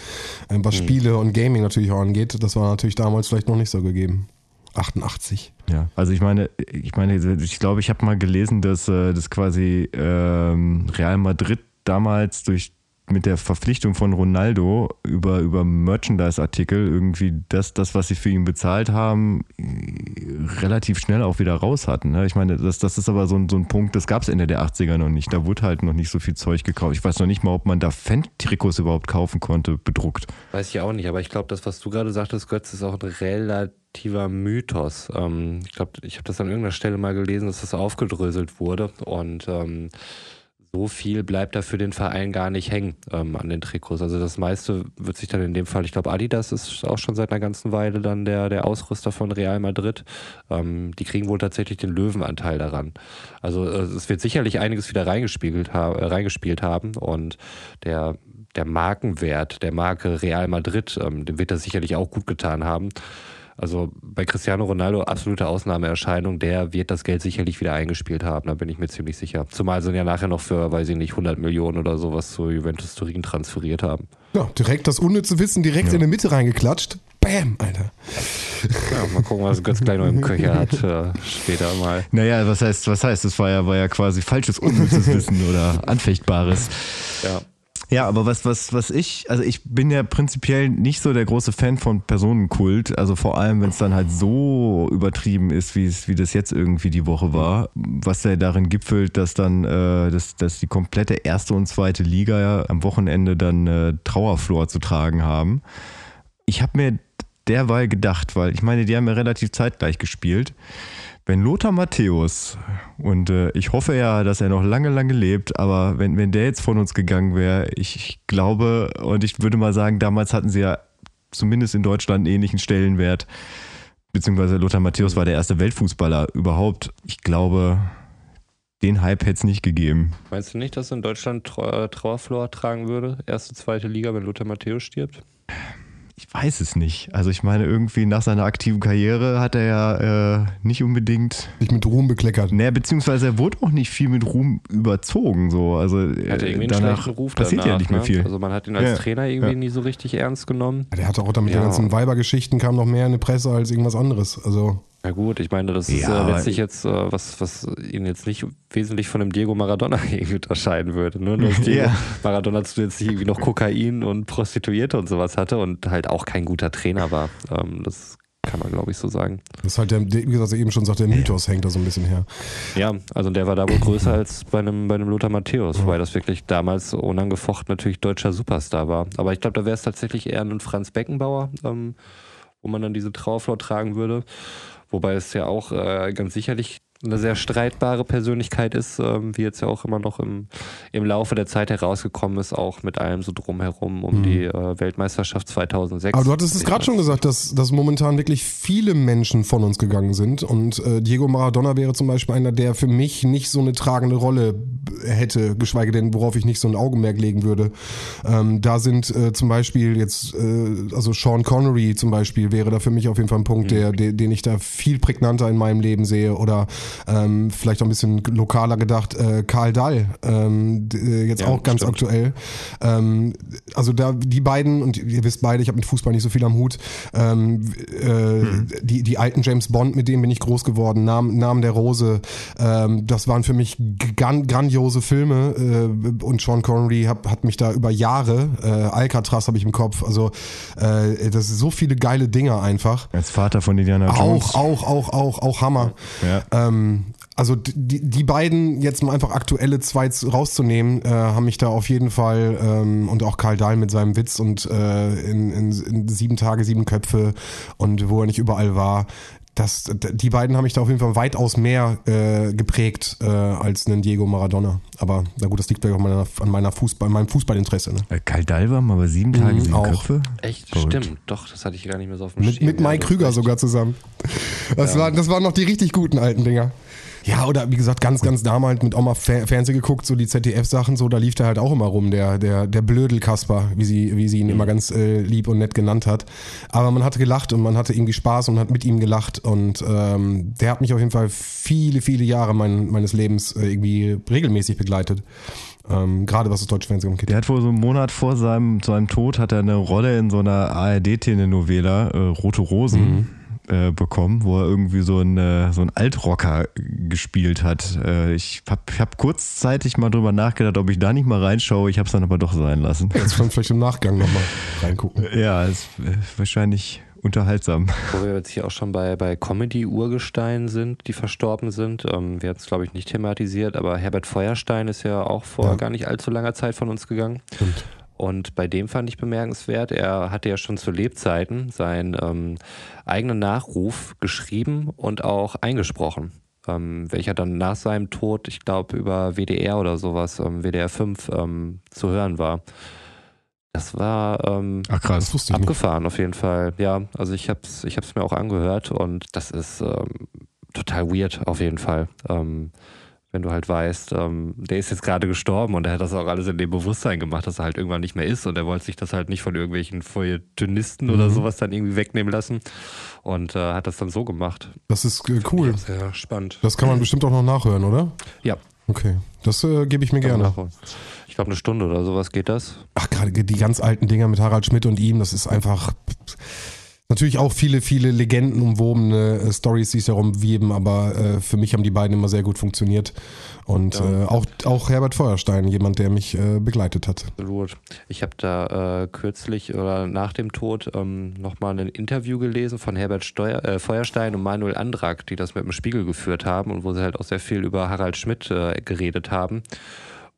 äh, was mhm. Spiele und Gaming natürlich auch angeht. Das war natürlich damals vielleicht noch nicht so gegeben. 88. Ja, also ich meine, ich meine, ich glaube, ich habe mal gelesen, dass äh, das quasi ähm, Real Madrid damals durch mit der Verpflichtung von Ronaldo über, über Merchandise-Artikel irgendwie das, das, was sie für ihn bezahlt haben, relativ schnell auch wieder raus hatten. Ne? Ich meine, das, das ist aber so ein, so ein Punkt, das gab es Ende der 80er noch nicht. Da wurde halt noch nicht so viel Zeug gekauft. Ich weiß noch nicht mal, ob man da Fan-Trikots überhaupt kaufen konnte, bedruckt. Weiß ich auch nicht, aber ich glaube, das, was du gerade sagtest, Götz, ist auch ein relativer Mythos. Ähm, ich glaube, ich habe das an irgendeiner Stelle mal gelesen, dass das aufgedröselt wurde und ähm, so viel bleibt da für den Verein gar nicht hängen ähm, an den Trikots. Also das meiste wird sich dann in dem Fall, ich glaube, Adidas ist auch schon seit einer ganzen Weile dann der, der Ausrüster von Real Madrid. Ähm, die kriegen wohl tatsächlich den Löwenanteil daran. Also äh, es wird sicherlich einiges wieder reingespielt, ha äh, reingespielt haben und der der Markenwert der Marke Real Madrid, ähm, dem wird das sicherlich auch gut getan haben. Also bei Cristiano Ronaldo absolute Ausnahmeerscheinung, der wird das Geld sicherlich wieder eingespielt haben, da bin ich mir ziemlich sicher. Zumal sie ja nachher noch für, weiß ich nicht, 100 Millionen oder sowas zu Juventus Turin transferiert haben. Ja, direkt das unnütze Wissen direkt ja. in die Mitte reingeklatscht. Bam, Alter. Ja, mal gucken, was Götz gleich noch im Köcher hat äh, später mal. Naja, was heißt, was heißt, das war ja, war ja quasi falsches unnützes Wissen oder anfechtbares. Ja. Ja, aber was, was, was ich, also ich bin ja prinzipiell nicht so der große Fan von Personenkult. Also vor allem, wenn es dann halt so übertrieben ist, wie es, wie das jetzt irgendwie die Woche war, was ja darin gipfelt, dass dann, äh, dass, dass die komplette erste und zweite Liga ja am Wochenende dann äh, Trauerflor zu tragen haben. Ich habe mir derweil gedacht, weil ich meine, die haben ja relativ zeitgleich gespielt wenn Lothar Matthäus, und äh, ich hoffe ja, dass er noch lange, lange lebt, aber wenn, wenn der jetzt von uns gegangen wäre, ich, ich glaube, und ich würde mal sagen, damals hatten sie ja zumindest in Deutschland einen ähnlichen Stellenwert, beziehungsweise Lothar Matthäus war der erste Weltfußballer überhaupt. Ich glaube, den Hype hätte es nicht gegeben. Meinst du nicht, dass in Deutschland Trauerflor tragen würde? Erste, zweite Liga, wenn Lothar Matthäus stirbt? Ich weiß es nicht. Also ich meine, irgendwie nach seiner aktiven Karriere hat er ja äh, nicht unbedingt sich mit Ruhm bekleckert. Nee, beziehungsweise er wurde auch nicht viel mit Ruhm überzogen. So. Also er hatte irgendwie einen schlechten Ruf passiert danach, ja nicht mehr ne? viel. Also man hat ihn als Ja. Trainer irgendwie Ja. nie so richtig ernst genommen. Der hatte auch damit Ja. den ganzen Weibergeschichten kam noch mehr in die Presse als irgendwas anderes. Also Na gut, ich meine, das ist Ja, äh, letztlich jetzt äh, was, was ihn jetzt nicht wesentlich von dem Diego Maradona irgendwie unterscheiden würde. Ne? Nur dass Diego Ja. Maradona zusätzlich irgendwie noch Kokain und Prostituierte und sowas hatte und halt auch kein guter Trainer war. Ähm, das kann man, glaube ich, so sagen. das ist halt der, wie gesagt, eben schon sagt, der Mythos hängt da so ein bisschen her. Ja, also der war da wohl größer als bei einem, bei einem Lothar Matthäus, weil das wirklich damals unangefochten natürlich deutscher Superstar war. Aber ich glaube, da wäre es tatsächlich eher ein Franz Beckenbauer, ähm, wo man dann diese Trauerflor tragen würde. Wobei es ja auch äh, ganz sicherlich eine sehr streitbare Persönlichkeit ist, ähm, wie jetzt ja auch immer noch im, im Laufe der Zeit herausgekommen ist, auch mit allem so drumherum um die äh, Weltmeisterschaft 2006. Aber du hattest es gerade schon gesagt, dass, dass momentan wirklich viele Menschen von uns gegangen sind. Und äh, Diego Maradona wäre zum Beispiel einer, der für mich nicht so eine tragende Rolle hätte, geschweige denn, worauf ich nicht so ein Augenmerk legen würde. Ähm, da sind äh, zum Beispiel jetzt, äh, also Sean Connery zum Beispiel wäre da für mich auf jeden Fall ein Punkt, der, der, den ich da viel prägnanter in meinem Leben sehe. Oder ähm, vielleicht auch ein bisschen lokaler gedacht, äh, Karl Dall, ähm, äh, jetzt Ja, auch ganz stimmt. aktuell. Ähm, also da die beiden, und ihr wisst beide, ich habe mit Fußball nicht so viel am Hut, ähm, äh, die, die alten James Bond, mit denen bin ich groß geworden, Namen, Namen der Rose, ähm, das waren für mich gran grandiose Filme äh, und Sean Connery hat, hat mich da über Jahre, äh, Alcatraz habe ich im Kopf, also äh, das sind so viele geile Dinge einfach. Als Vater von Indiana Jones. Auch, auch, auch, auch, auch Hammer. Ja. Ähm, also die, die beiden jetzt mal einfach aktuelle zwei zu- rauszunehmen, äh, haben mich da auf jeden Fall ähm, und auch Karl Dahl mit seinem Witz und äh, in, in, in sieben Tage, sieben Köpfe und wo er nicht überall war. Das, die beiden haben mich da auf jeden Fall weitaus mehr äh, geprägt äh, als einen Diego Maradona. Aber na gut, das liegt vielleicht auch meiner, an meiner Fußball, meinem Fußballinteresse. Ne? Äh, Karl Dall war mal bei sieben Tage, Mhm, sieben auch. Köpfe. Echt? Verrückt. Stimmt, doch, das hatte ich gar nicht mehr so auf dem Mit, Schirm. mit Ja, Mike du hast Krüger sogar zusammen. Das, waren, das waren noch die richtig guten alten Dinger. Ja, oder wie gesagt, ganz, ganz damals mit Oma Fer Fernsehen geguckt, so die ZDF-Sachen, so, da lief der halt auch immer rum, der, der, der Blödel-Kasper, wie sie, wie sie ihn immer ganz äh, lieb und nett genannt hat. Aber man hatte gelacht und man hatte irgendwie Spaß und hat mit ihm gelacht und ähm, der hat mich auf jeden Fall viele, viele Jahre mein, meines Lebens äh, irgendwie regelmäßig begleitet. Ähm, gerade was das deutsche Fernsehen angeht. Der hat wohl so einen Monat vor seinem, seinem Tod hat er eine Rolle in so einer ARD-Telenovela, äh, Rote Rosen, äh, bekommen, wo er irgendwie so ein, äh, so ein Altrocker gespielt hat. Äh, ich habe hab kurzzeitig mal drüber nachgedacht, ob ich da nicht mal reinschaue. Ich habe es dann aber doch sein lassen. Jetzt kann vielleicht im Nachgang nochmal reingucken. Ja, ist äh, wahrscheinlich unterhaltsam. Wo wir jetzt hier auch schon bei, bei Comedy-Urgesteinen sind, die verstorben sind. Ähm, wir hatten es, glaube ich, nicht thematisiert, aber Herbert Feuerstein ist ja auch vor Ja. gar nicht allzu langer Zeit von uns gegangen. Stimmt. Und bei dem fand ich bemerkenswert, er hatte ja schon zu Lebzeiten seinen ähm, eigenen Nachruf geschrieben und auch eingesprochen. Ähm, welcher dann nach seinem Tod, ich glaube, über WDR oder sowas, ähm, WDR 5 ähm, zu hören war. Das war ähm, Ach krass. Das ich nicht. abgefahren auf jeden Fall. Ja, also ich hab's, ich hab's mir auch angehört und das ist ähm, total weird auf jeden Fall. Ähm, wenn du halt weißt, ähm, der ist jetzt gerade gestorben und er hat das auch alles in dem Bewusstsein gemacht, dass er halt irgendwann nicht mehr ist und er wollte sich das halt nicht von irgendwelchen Feuilletonisten mhm. oder sowas dann irgendwie wegnehmen lassen und äh, hat das dann so gemacht. Das ist äh, cool. Sehr spannend. Das kann man bestimmt auch noch nachhören, oder? Ja. Okay, das äh, gebe ich mir gerne. Nachholen. Ich glaube, eine Stunde oder sowas geht das. Ach, gerade die ganz alten Dinger mit Harald Schmidt und ihm, das ist einfach natürlich auch viele, viele Legenden umwobene äh, Stories, die es herumweben, aber äh, für mich haben die beiden immer sehr gut funktioniert. Und ja. äh, auch, auch Herbert Feuerstein, jemand, der mich äh, begleitet hat. Absolut. Ich habe da äh, kürzlich oder nach dem Tod ähm, nochmal ein Interview gelesen von Herbert Steuer, äh, Feuerstein und Manuel Andrak, die das mit dem Spiegel geführt haben und wo sie halt auch sehr viel über Harald Schmidt äh, geredet haben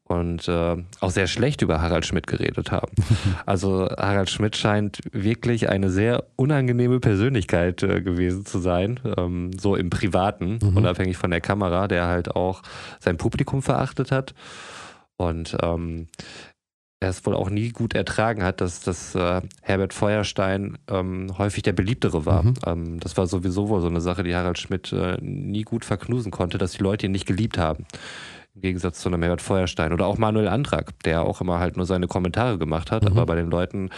und äh, auch sehr schlecht über Harald Schmidt geredet haben. Also Harald Schmidt scheint wirklich eine sehr unangenehme Persönlichkeit äh, gewesen zu sein, ähm, so im Privaten, mhm. unabhängig von der Kamera, der halt auch sein Publikum verachtet hat und ähm, er es wohl auch nie gut ertragen hat, dass, dass äh, Herbert Feuerstein ähm, häufig der beliebtere war. Mhm. Ähm, das war sowieso wohl so eine Sache, die Harald Schmidt äh, nie gut verknusen konnte, dass die Leute ihn nicht geliebt haben. Im Gegensatz zu einem Herbert Feuerstein oder auch Manuel Antrag, der auch immer halt nur seine Kommentare gemacht hat, mhm. aber bei den Leuten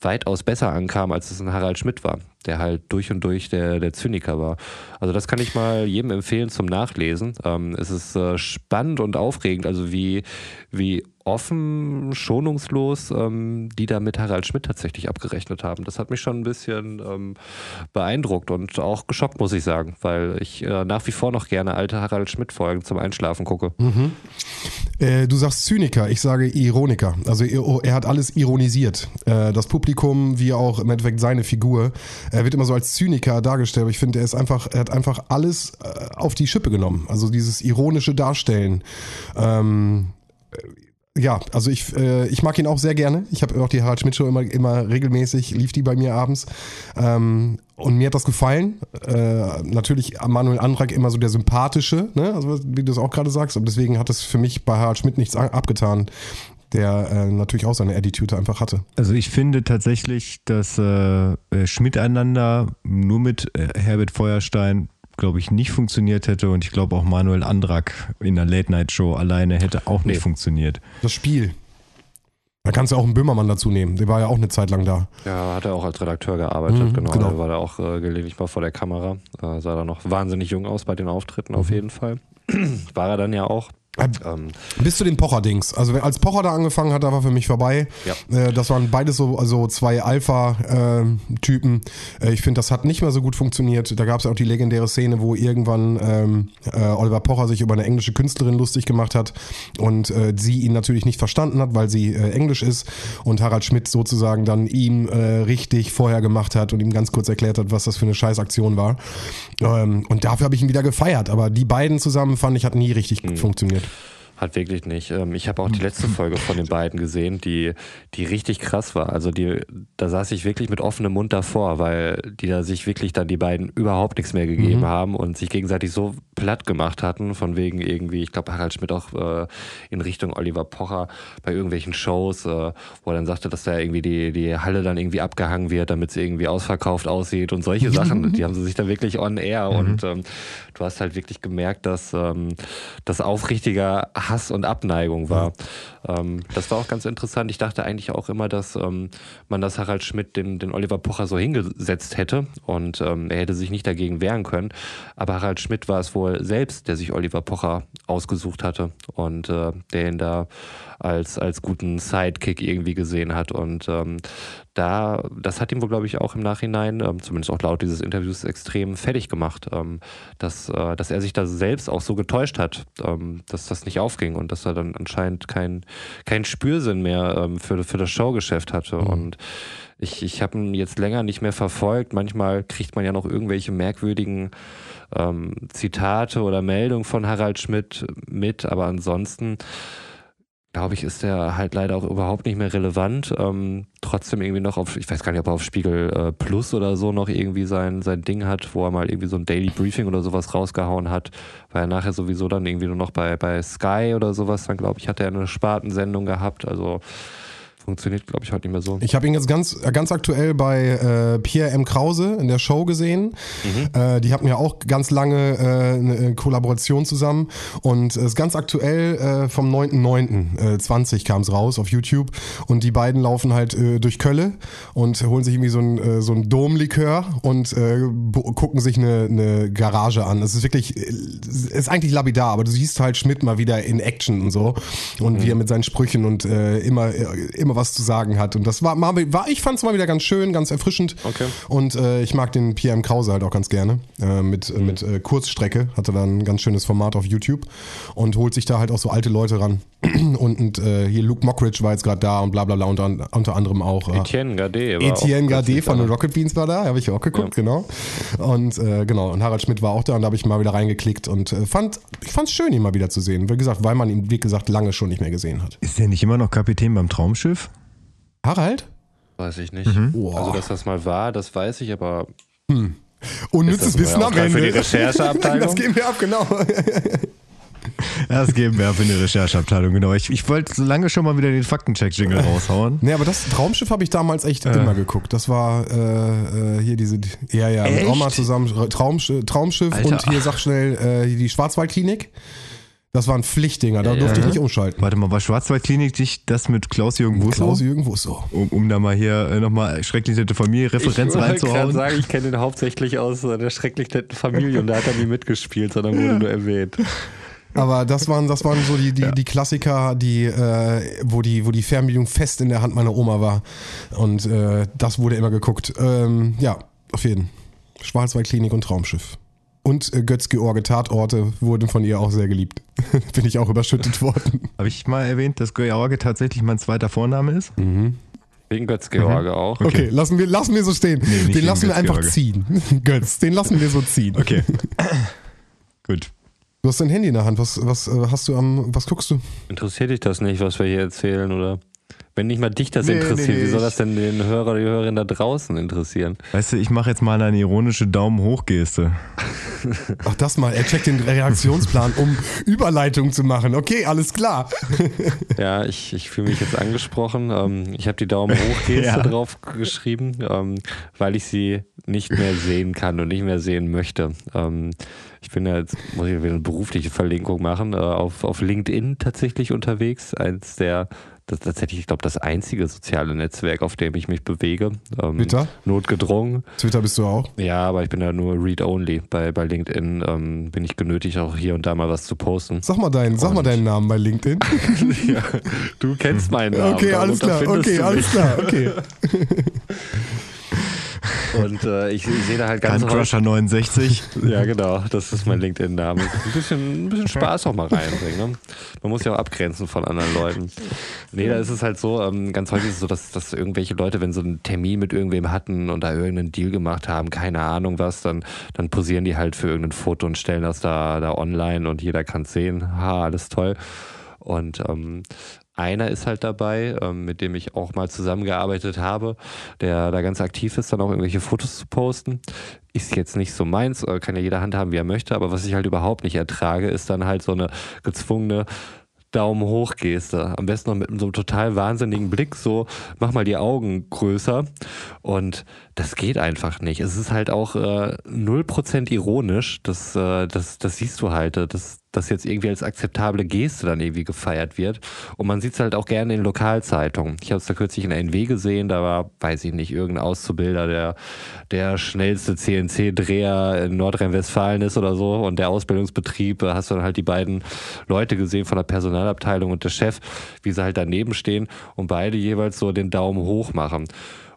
weitaus besser ankam, als es ein Harald Schmidt war, der halt durch und durch der, der Zyniker war. Also das kann ich mal jedem empfehlen zum Nachlesen. Ähm, es ist äh, spannend und aufregend, also wie, wie offen, schonungslos, ähm, die da mit Harald Schmidt tatsächlich abgerechnet haben. Das hat mich schon ein bisschen ähm, beeindruckt und auch geschockt, muss ich sagen, weil ich äh, nach wie vor noch gerne alte Harald Schmidt-Folgen zum Einschlafen gucke. Mhm. Äh, du sagst Zyniker, ich sage Ironiker. Also er, er hat alles ironisiert. Äh, das Publikum, wie auch im Endeffekt seine Figur, er wird immer so als Zyniker dargestellt, aber ich finde, er ist einfach, er hat einfach alles äh, auf die Schippe genommen. Also dieses ironische Darstellen. Ähm, ja, also ich, äh, ich mag ihn auch sehr gerne. Ich habe auch die Harald Schmidt Show immer, immer regelmäßig, lief die bei mir abends. Ähm, und mir hat das gefallen. Äh, natürlich Manuel Andrak immer so der sympathische, ne? also wie du es auch gerade sagst. Und deswegen hat es für mich bei Harald Schmidt nichts abgetan, der äh, natürlich auch seine Attitude einfach hatte. Also ich finde tatsächlich, dass äh, Schmidt einander nur mit äh, Herbert Feuerstein glaube ich, nicht funktioniert hätte und ich glaube auch Manuel Andrak in der Late-Night-Show alleine hätte auch nicht nee. funktioniert. Das Spiel. Da kannst du auch einen Böhmermann dazu nehmen. Der war ja auch eine Zeit lang da. Ja, hat er auch als Redakteur gearbeitet, mhm, genau. genau. war da auch äh, gelegentlich mal vor der Kamera. Äh, sah da noch wahnsinnig jung aus bei den Auftritten mhm. auf jeden Fall. war er dann ja auch. Ähm, Bis zu den Pocher-Dings. Also als Pocher da angefangen hat, da war für mich vorbei. Ja. Äh, das waren beides so also zwei Alpha-Typen. Äh, ich finde, das hat nicht mehr so gut funktioniert. Da gab es ja auch die legendäre Szene, wo irgendwann ähm, äh, Oliver Pocher sich über eine englische Künstlerin lustig gemacht hat und äh, sie ihn natürlich nicht verstanden hat, weil sie äh, Englisch ist und Harald Schmidt sozusagen dann ihm äh, richtig vorher gemacht hat und ihm ganz kurz erklärt hat, was das für eine Scheißaktion war. Ähm, und dafür habe ich ihn wieder gefeiert. Aber die beiden zusammen fand ich, hat nie richtig mhm. funktioniert. Hat wirklich nicht. Ähm, ich habe auch die letzte Folge von den beiden gesehen, die, die richtig krass war. Also die, da saß ich wirklich mit offenem Mund davor, weil die da sich wirklich dann die beiden überhaupt nichts mehr gegeben mhm. haben und sich gegenseitig so platt gemacht hatten, von wegen irgendwie, ich glaube Harald Schmidt auch äh, in Richtung Oliver Pocher bei irgendwelchen Shows, äh, wo er dann sagte, dass da irgendwie die, die Halle dann irgendwie abgehangen wird, damit sie irgendwie ausverkauft aussieht und solche Sachen. die haben sie sich da wirklich on air mhm. und ähm, du hast halt wirklich gemerkt, dass ähm, das aufrichtiger Hass und Abneigung war. Ähm, das war auch ganz interessant. Ich dachte eigentlich auch immer, dass ähm, man das Harald Schmidt den, den Oliver Pocher so hingesetzt hätte und ähm, er hätte sich nicht dagegen wehren können. Aber Harald Schmidt war es wohl selbst, der sich Oliver Pocher ausgesucht hatte und äh, der ihn da als, als guten Sidekick irgendwie gesehen hat. Und ähm, da, das hat ihm wohl, glaube ich, auch im Nachhinein, ähm, zumindest auch laut dieses Interviews, extrem fertig gemacht, ähm, dass, äh, dass er sich da selbst auch so getäuscht hat, ähm, dass das nicht aufging und dass er dann anscheinend keinen kein Spürsinn mehr ähm, für, für das Showgeschäft hatte. Mhm. Und ich, ich habe ihn jetzt länger nicht mehr verfolgt. Manchmal kriegt man ja noch irgendwelche merkwürdigen ähm, Zitate oder Meldungen von Harald Schmidt mit, aber ansonsten glaube ich, ist der halt leider auch überhaupt nicht mehr relevant. Ähm, trotzdem irgendwie noch auf, ich weiß gar nicht, ob er auf Spiegel äh, Plus oder so noch irgendwie sein, sein Ding hat, wo er mal irgendwie so ein Daily Briefing oder sowas rausgehauen hat, weil er nachher sowieso dann irgendwie nur noch bei, bei Sky oder sowas, dann glaube ich, hat er eine Spartensendung gehabt. Also funktioniert, glaube ich, heute nicht mehr so. Ich habe ihn jetzt ganz, ganz aktuell bei äh, Pierre M. Krause in der Show gesehen. Mhm. Äh, die hatten ja auch ganz lange äh, eine Kollaboration zusammen. Und es ist ganz aktuell äh, vom 9.9.20 äh, kam es raus auf YouTube. Und die beiden laufen halt äh, durch Kölle und holen sich irgendwie so ein, äh, so ein Domlikör und äh, gucken sich eine, eine Garage an. Es ist wirklich, äh, ist eigentlich lapidar, aber du siehst halt Schmidt mal wieder in Action und so. Und mhm. wie er mit seinen Sprüchen und äh, immer, immer was zu sagen hat. Und das war, war ich fand es mal wieder ganz schön, ganz erfrischend. Okay. Und äh, ich mag den PM Krause halt auch ganz gerne. Äh, mit mhm. mit äh, Kurzstrecke hat er dann ein ganz schönes Format auf YouTube und holt sich da halt auch so alte Leute ran. und, und äh, hier Luke Mockridge war jetzt gerade da und bla bla bla unter, unter anderem auch. Äh, Etienne Gade Etienne Gade von den Rocket Beans war da, habe ich auch geguckt, ja. genau. Und äh, genau, und Harald Schmidt war auch da und da habe ich mal wieder reingeklickt und äh, fand, ich fand es schön, ihn mal wieder zu sehen. Wie gesagt, weil man ihn, wie gesagt, lange schon nicht mehr gesehen hat. Ist der nicht immer noch Kapitän beim Traumschiff? Harald? Weiß ich nicht. Mhm. Also, dass das mal war, das weiß ich, aber. Hm. Unnützes Wissen am Ende. Für die Rechercheabteilung. Das geben wir ab, genau. Das geben wir ab in die Rechercheabteilung, genau. Ich, ich wollte so lange schon mal wieder den Faktencheck-Jingle raushauen. Nee, aber das Traumschiff habe ich damals echt äh. immer geguckt. Das war äh, äh hier diese, ja, ja, echt? mit Oma zusammen, Traumschiff, Traumschiff und hier, sag schnell, äh, die Schwarzwaldklinik. Das waren Pflichtdinger, da durfte ich nicht umschalten. Warte mal, war Schwarzwaldklinik dich das mit Klaus-Jürgen Wusso? Klaus-Jürgen Wusso. Um, um da mal hier äh, nochmal schrecklich nette Familie-Referenz reinzuhauen. Ich sagen, ich kenne ihn hauptsächlich aus der schrecklich netten Familie und da hat er nie mitgespielt, sondern wurde ja. nur erwähnt. Aber das waren, das waren so die, die, ja. die Klassiker, die, äh, wo die, wo die Fernbedienung fest in der Hand meiner Oma war. Und äh, das wurde immer geguckt. Ähm, ja, auf jeden. Schwarzwaldklinik und Traumschiff. Und äh, Götz-George Tatorte wurden von ihr auch sehr geliebt. Bin ich auch überschüttet worden. Habe ich mal erwähnt, dass George tatsächlich mein zweiter Vorname ist? Mhm. Wegen Götz-George mhm. auch. Okay. okay, lassen, wir, lassen wir so stehen. Nee, den lassen wir einfach ziehen. Götz, den lassen wir so ziehen. Okay. Gut. Du hast dein Handy in der Hand. Was, was äh, hast du am, was guckst du? Interessiert dich das nicht, was wir hier erzählen, oder? Wenn nicht mal dich das nee, interessiert, nee, wie soll das denn den Hörer oder die Hörerin da draußen interessieren? Weißt du, ich mache jetzt mal eine ironische Daumen hoch Geste. Ach, das mal. Er checkt den Reaktionsplan, um Überleitung zu machen. Okay, alles klar. Ja, ich, ich fühle mich jetzt angesprochen. Ähm, ich habe die Daumen hoch Geste ja. drauf geschrieben, ähm, weil ich sie nicht mehr sehen kann und nicht mehr sehen möchte. Ähm, ich bin ja jetzt, muss ich wieder eine berufliche Verlinkung machen, äh, auf, auf LinkedIn tatsächlich unterwegs. Eins der das ist tatsächlich, ich glaube, das einzige soziale Netzwerk, auf dem ich mich bewege. Ähm, Twitter? Notgedrungen. Twitter bist du auch? Ja, aber ich bin ja nur Read-Only. Bei, bei LinkedIn ähm, bin ich genötigt, auch hier und da mal was zu posten. Sag mal deinen, sag mal deinen Namen bei LinkedIn. ja, du kennst meinen Namen. Okay, alles klar, okay, alles klar, okay. Und äh, ich, ich, sehe da halt ganz Crusher 69. ja, genau. Das ist mein LinkedIn-Name. Ein bisschen, ein bisschen Spaß auch mal reinbringen. Ne? Man muss ja auch abgrenzen von anderen Leuten. Nee, da ist es halt so, ähm, ganz häufig ist es so, dass, dass irgendwelche Leute, wenn sie einen Termin mit irgendwem hatten und da irgendeinen Deal gemacht haben, keine Ahnung was, dann, dann posieren die halt für irgendein Foto und stellen das da, da online und jeder kann es sehen. Ha, alles toll. Und ähm, einer ist halt dabei, ähm, mit dem ich auch mal zusammengearbeitet habe, der da ganz aktiv ist, dann auch irgendwelche Fotos zu posten. Ist jetzt nicht so meins, äh, kann ja jeder handhaben, wie er möchte, aber was ich halt überhaupt nicht ertrage, ist dann halt so eine gezwungene Daumen hoch Geste. Am besten noch mit so einem total wahnsinnigen Blick, so mach mal die Augen größer. Und das geht einfach nicht. Es ist halt auch äh, 0% ironisch. Das, äh, das, das siehst du halt, dass das jetzt irgendwie als akzeptable Geste dann irgendwie gefeiert wird. Und man sieht es halt auch gerne in Lokalzeitungen. Ich habe es da kürzlich in NW gesehen, da war, weiß ich nicht, irgendein Auszubilder, der der schnellste CNC-Dreher in Nordrhein-Westfalen ist oder so. Und der Ausbildungsbetrieb, da hast du dann halt die beiden Leute gesehen von der Personalabteilung und der Chef, wie sie halt daneben stehen und beide jeweils so den Daumen hoch machen.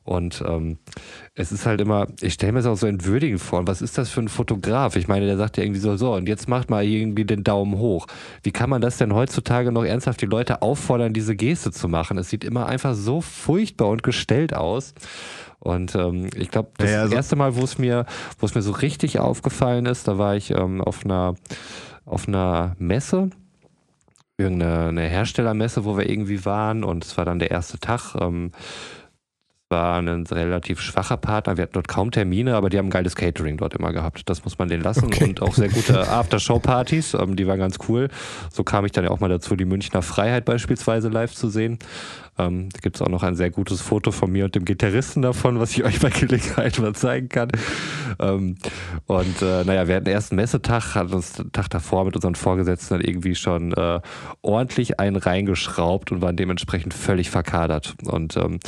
Und ähm, es ist halt immer, ich stelle mir das auch so entwürdigend vor. Was ist das für ein Fotograf? Ich meine, der sagt ja irgendwie so, so, und jetzt macht mal irgendwie den Daumen hoch. Wie kann man das denn heutzutage noch ernsthaft die Leute auffordern, diese Geste zu machen? Es sieht immer einfach so furchtbar und gestellt aus. Und ähm, ich glaube, das, ja, also erste Mal, wo es mir, wo es mir so richtig aufgefallen ist, da war ich ähm, auf einer auf einer Messe irgendeine Herstellermesse, wo wir irgendwie waren und es war dann der erste Tag. Ähm, war ein relativ schwacher Partner. Wir hatten dort kaum Termine, aber die haben geiles Catering dort immer gehabt. Das muss man denen lassen. Okay. Und auch sehr gute Aftershow-Partys. Ähm, die waren ganz cool. So kam ich dann ja auch mal dazu, die Münchner Freiheit beispielsweise live zu sehen. Ähm, da gibt es auch noch ein sehr gutes Foto von mir und dem Gitarristen davon, was ich euch bei Gelegenheit mal zeigen kann. Ähm, und äh, naja, wir hatten den ersten Messetag, hatten uns den Tag davor mit unseren Vorgesetzten dann irgendwie schon äh, ordentlich einen reingeschraubt und waren dementsprechend völlig verkadert. Und ähm,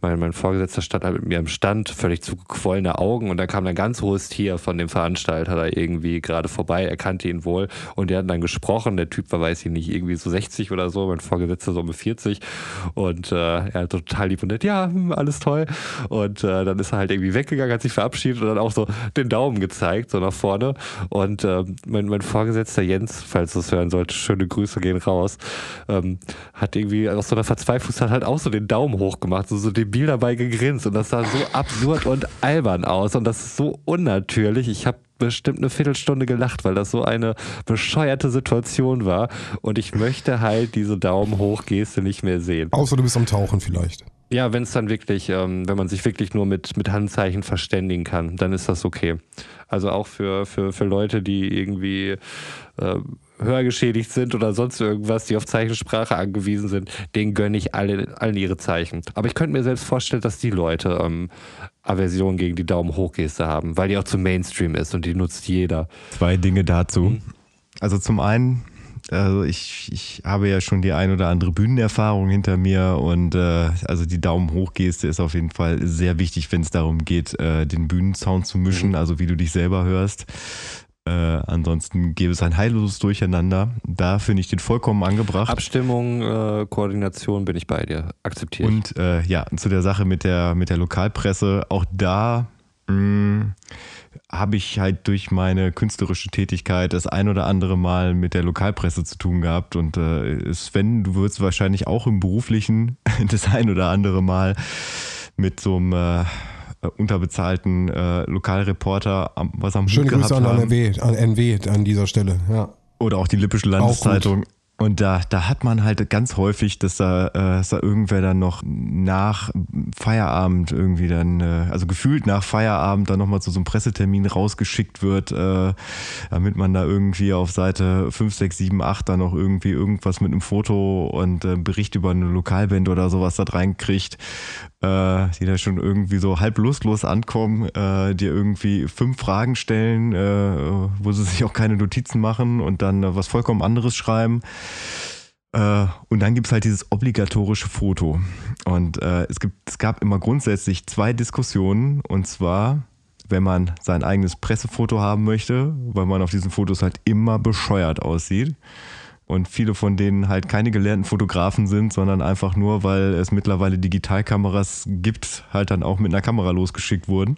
mein, mein Vorgesetzter stand halt mit mir im Stand, völlig zugequollene Augen. Und da kam ein ganz hohes Tier von dem Veranstalter da irgendwie gerade vorbei, er kannte ihn wohl. Und die hatten dann gesprochen, der Typ war, weiß ich nicht, irgendwie so 60 oder so, mein Vorgesetzter so um 40 und äh, er total lieb und nett, ja, hm, alles toll. Und äh, dann ist er halt irgendwie weggegangen, hat sich verabschiedet und dann auch so den Daumen gezeigt, so nach vorne. Und äh, mein, mein Vorgesetzter Jens, falls du es hören sollte, schöne Grüße gehen raus, ähm, hat irgendwie aus so einer Verzweiflung halt auch so den Daumen hoch gemacht, so, so debil dabei gegrinst und das sah so absurd und albern aus und das ist so unnatürlich. Ich habe bestimmt eine Viertelstunde gelacht, weil das so eine bescheuerte Situation war und ich möchte halt diese Daumen hoch Geste nicht mehr sehen. Außer du bist am Tauchen vielleicht. Ja, wenn es dann wirklich, ähm, wenn man sich wirklich nur mit, mit Handzeichen verständigen kann, dann ist das okay. Also auch für, für, für Leute, die irgendwie äh, hörgeschädigt sind oder sonst irgendwas, die auf Zeichensprache angewiesen sind, denen gönne ich alle, allen ihre Zeichen. Aber ich könnte mir selbst vorstellen, dass die Leute ähm, Aversion gegen die Daumen hoch Geste haben, weil die auch zum Mainstream ist und die nutzt jeder. Zwei Dinge dazu. Mhm. Also zum einen, also ich, ich habe ja schon die ein oder andere Bühnenerfahrung hinter mir und äh, also die Daumen hoch Geste ist auf jeden Fall sehr wichtig, wenn es darum geht, äh, den Bühnensound zu mischen, mhm. also wie du dich selber hörst. Äh, ansonsten gäbe es ein heilloses Durcheinander. Da finde ich den vollkommen angebracht. Abstimmung, äh, Koordination bin ich bei dir. Akzeptiert. Und äh, ja, zu der Sache mit der, mit der Lokalpresse. Auch da mm, habe ich halt durch meine künstlerische Tätigkeit das ein oder andere Mal mit der Lokalpresse zu tun gehabt. Und äh, Sven, du würdest wahrscheinlich auch im beruflichen das ein oder andere Mal mit so einem äh, äh, unterbezahlten äh, Lokalreporter was am Schöne Hut Grüße an NRW, an NW an dieser Stelle, ja. Oder auch die Lippische Landeszeitung. Und da, da hat man halt ganz häufig, dass da, äh, dass da irgendwer dann noch nach Feierabend irgendwie dann, äh, also gefühlt nach Feierabend dann nochmal zu so einem Pressetermin rausgeschickt wird, äh, damit man da irgendwie auf Seite 5, 6, 7, 8 dann noch irgendwie irgendwas mit einem Foto und äh, Bericht über eine Lokalband oder sowas da reinkriegt, äh, die da schon irgendwie so halb lustlos ankommen, äh, dir irgendwie fünf Fragen stellen, äh, wo sie sich auch keine Notizen machen und dann äh, was vollkommen anderes schreiben. Äh, und dann gibt es halt dieses obligatorische Foto. Und äh, es, gibt, es gab immer grundsätzlich zwei Diskussionen. Und zwar, wenn man sein eigenes Pressefoto haben möchte, weil man auf diesen Fotos halt immer bescheuert aussieht. Und viele von denen halt keine gelernten Fotografen sind, sondern einfach nur, weil es mittlerweile Digitalkameras gibt, halt dann auch mit einer Kamera losgeschickt wurden.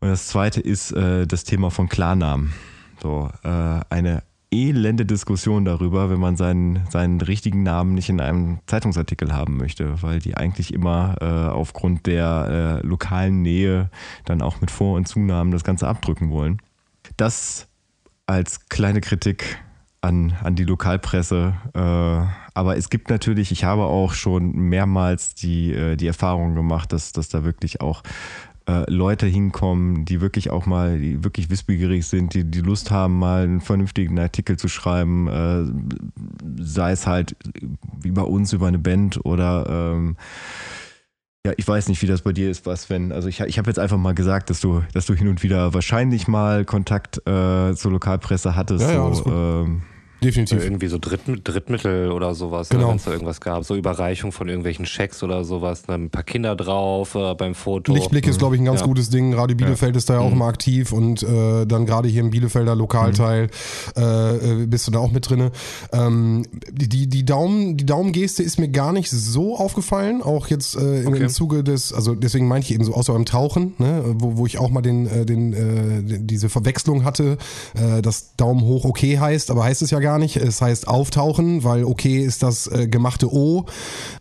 Und das zweite ist äh, das Thema von Klarnamen. So, äh, eine elende Diskussion darüber, wenn man seinen, seinen richtigen Namen nicht in einem Zeitungsartikel haben möchte, weil die eigentlich immer äh, aufgrund der äh, lokalen Nähe dann auch mit Vor- und Zunahmen das Ganze abdrücken wollen. Das als kleine Kritik an, an die Lokalpresse. Äh, aber es gibt natürlich, ich habe auch schon mehrmals die, äh, die Erfahrung gemacht, dass, dass da wirklich auch äh, Leute hinkommen, die wirklich auch mal, die wirklich wissbegierig sind, die die Lust haben, mal einen vernünftigen Artikel zu schreiben, äh, sei es halt wie bei uns über eine Band oder ähm, ja, ich weiß nicht, wie das bei dir ist, was, wenn, also ich, ich habe jetzt einfach mal gesagt, dass du, dass du hin und wieder wahrscheinlich mal Kontakt äh, zur Lokalpresse hattest. Ja, ja, so, ähm, Definitiv. Irgendwie so Dritt, Drittmittel oder sowas, ne, genau. wenn es da irgendwas gab. So Überreichung von irgendwelchen Schecks oder sowas, ne, ein paar Kinder drauf äh, beim Foto. Lichtblick ist, glaube ich, ein ganz ja. gutes Ding. Radio Bielefeld ja. ist da ja auch mhm. immer aktiv und äh, dann gerade hier im Bielefelder Lokalteil mhm. äh, bist du da auch mit drin. Ähm, die, die, Daumen, die Daumengeste ist mir gar nicht so aufgefallen, auch jetzt äh, im, okay. im Zuge des, also deswegen meinte ich eben so, außer beim Tauchen, ne, wo, wo ich auch mal den, äh, den, äh, diese Verwechslung hatte, äh, dass Daumen hoch okay heißt, aber heißt es ja gar gar nicht. Es heißt auftauchen, weil okay ist das äh, gemachte O.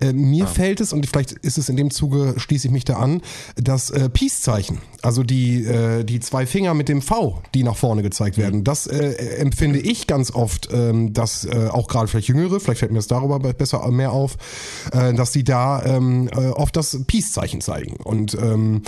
Äh, mir fällt es, und vielleicht ist es in dem Zuge, schließe ich mich da an, das äh, Peace-Zeichen. Also die, äh, die zwei Finger mit dem V, die nach vorne gezeigt werden. Das äh, empfinde ich ganz oft, ähm, dass äh, auch gerade vielleicht Jüngere, vielleicht fällt mir das darüber besser mehr auf, dass die da ähm, äh, oft das Peace-Zeichen zeigen. Und ähm,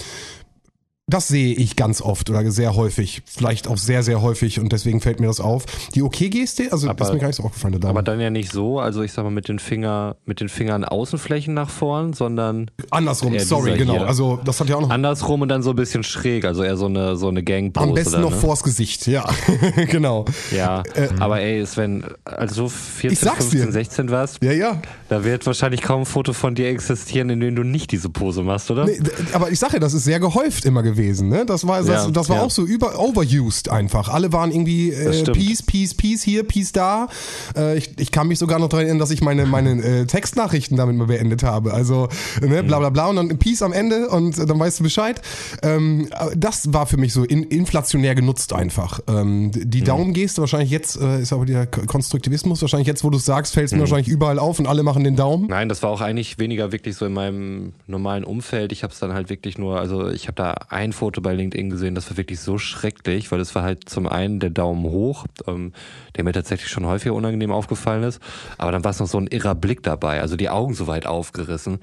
das sehe ich ganz oft oder sehr häufig, vielleicht auch sehr, sehr häufig und deswegen fällt mir das auf. Die OK-Geste, also Aber- das ist mir gar nicht so aufgefallen. Dame. Aber dann ja nicht so, also ich sag mal mit den Finger, mit den Fingern Außenflächen nach vorn, sondern Andersrum, sorry, genau. hier. Also das hat ja auch noch andersrum und dann so ein bisschen schräg, also eher so eine so eine Gangpose. am besten dann, noch ne? vors Gesicht, ja, genau. Ja, aber ey, Sven, als du 14, Ich sag's 15, dir. 16 warst, Ja, ja. Da wird wahrscheinlich kaum ein Foto von dir existieren, in dem du nicht diese Pose machst, oder? Nee, aber ich sage ja, das ist sehr gehäuft immer gewesen. Ne? Das war, das, Ja, das war ja. auch so über overused einfach. Alle waren irgendwie äh. Peace, Peace, Peace hier, Peace da. Äh, ich, ich kann mich sogar noch daran erinnern, dass ich meine, meine äh, Textnachrichten damit mal beendet habe. Also ne, bla bla bla und dann Peace am Ende und äh, dann weißt du Bescheid. Ähm, äh, das war für mich so in, inflationär genutzt einfach. Ähm, die Daumengeste wahrscheinlich jetzt, äh, ist aber der Konstruktivismus, wahrscheinlich jetzt, wo du es sagst, fällt es mir wahrscheinlich überall auf und alle machen den Daumen. Nein, das war auch eigentlich weniger wirklich so in meinem normalen Umfeld. Ich habe es dann halt wirklich nur, also ich habe da ein Foto bei LinkedIn gesehen, das war wirklich so schrecklich, weil es war halt zum einen der Daumen hoch, ähm, der mir tatsächlich schon häufiger unangenehm aufgefallen ist, aber dann war es noch so ein irrer Blick dabei, also die Augen so weit aufgerissen.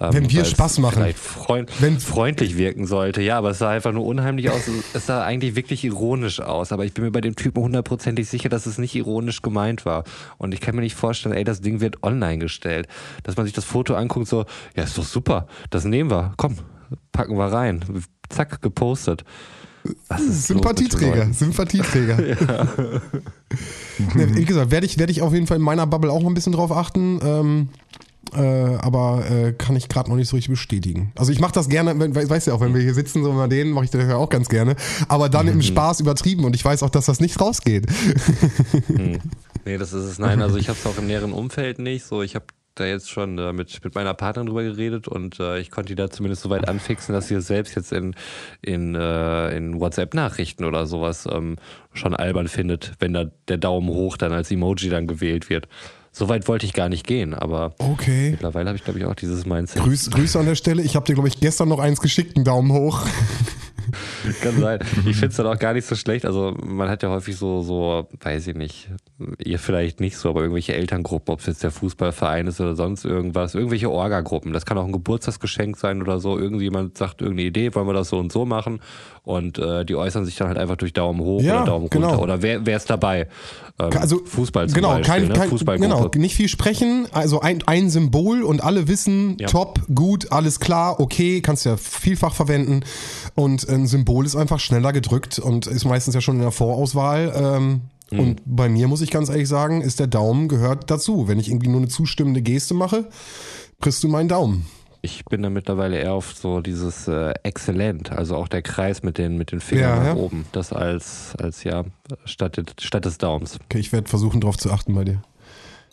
Ähm, Wenn wir Spaß machen. Vielleicht freund, Wenn- freundlich wirken sollte, ja, aber es sah einfach nur unheimlich aus. Es sah eigentlich wirklich ironisch aus, aber ich bin mir bei dem Typen hundertprozentig sicher, dass es nicht ironisch gemeint war. Und ich kann mir nicht vorstellen, ey, das Ding wird online gestellt. Dass man sich das Foto anguckt, so, ja, ist doch super, das nehmen wir, komm, packen wir rein. Zack, gepostet. Sympathieträger? Sympathieträger. Ne, Wie gesagt, werde ich, werde ich auf jeden Fall in meiner Bubble auch noch ein bisschen drauf achten. Ähm, äh, aber äh, kann ich gerade noch nicht so richtig bestätigen. Also ich mache das gerne, wenn, we- weißt du ja auch, wenn wir hier sitzen, so bei denen mache ich das ja auch ganz gerne. Aber dann Mhm. im Spaß übertrieben und ich weiß auch, dass das nicht rausgeht. Nee, das ist es. Nein, also ich habe es auch im näheren Umfeld nicht. So, ich habe da jetzt schon äh, mit, mit meiner Partnerin drüber geredet und äh, ich konnte die da zumindest so weit anfixen, dass sie es selbst jetzt in, in, äh, in WhatsApp-Nachrichten oder sowas ähm, schon albern findet, wenn da der Daumen hoch dann als Emoji dann gewählt wird. So weit wollte ich gar nicht gehen, aber Okay. mittlerweile habe ich, glaube ich, auch dieses Mindset. Grüß, Grüße an der Stelle. Ich habe dir, glaube ich, gestern noch eins geschickt, einen Daumen hoch. Kann sein. Ich finde es dann auch gar nicht so schlecht. Also man hat ja häufig so, so, weiß ich nicht, ihr vielleicht nicht so, aber irgendwelche Elterngruppen, ob es jetzt der Fußballverein ist oder sonst irgendwas, irgendwelche Orga-Gruppen. Das kann auch ein Geburtstagsgeschenk sein oder so. Irgendjemand sagt irgendeine Idee, wollen wir das so und so machen? Und äh, die äußern sich dann halt einfach durch Daumen hoch Ja, oder Daumen genau. runter. Oder wer, wer ist dabei? Ähm, Also Fußball zum genau, Beispiel, kein, ne? kein, Fußballgruppe. genau, nicht viel sprechen, also ein, ein Symbol und alle wissen, Ja. top, gut, alles klar, okay, kannst ja vielfach verwenden und ein Symbol ist einfach schneller gedrückt und ist meistens ja schon in der Vorauswahl. Ähm, Mhm. Und bei mir muss ich ganz ehrlich sagen, ist der Daumen gehört dazu. Wenn ich irgendwie nur eine zustimmende Geste mache, kriegst du meinen Daumen. Ich bin da mittlerweile eher auf so dieses äh, exzellent, also auch der Kreis mit den, mit den Fingern Ja, nach ja. oben. Das als, als ja, statt, des- statt des Daumens. Okay, ich werde versuchen, drauf zu achten bei dir.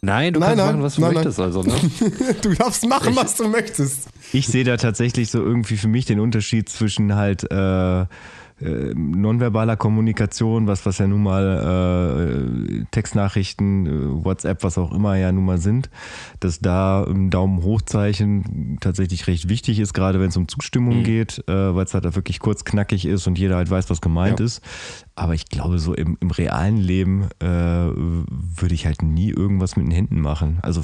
Nein, du Nein, kannst nein, machen, was du nein, möchtest, also, ne? Du darfst machen, was du möchtest. Ich sehe da tatsächlich so irgendwie für mich den Unterschied zwischen halt äh, äh, nonverbaler Kommunikation, was, was ja nun mal äh, Textnachrichten, äh, WhatsApp, was auch immer ja nun mal sind, dass da ein Daumen hochzeichen tatsächlich recht wichtig ist, gerade wenn es um Zustimmung geht, äh, weil es halt da wirklich kurz knackig ist und jeder halt weiß, was gemeint Ja. ist. Aber ich glaube, so im, im realen Leben äh, würde ich halt nie irgendwas mit den Händen machen. Also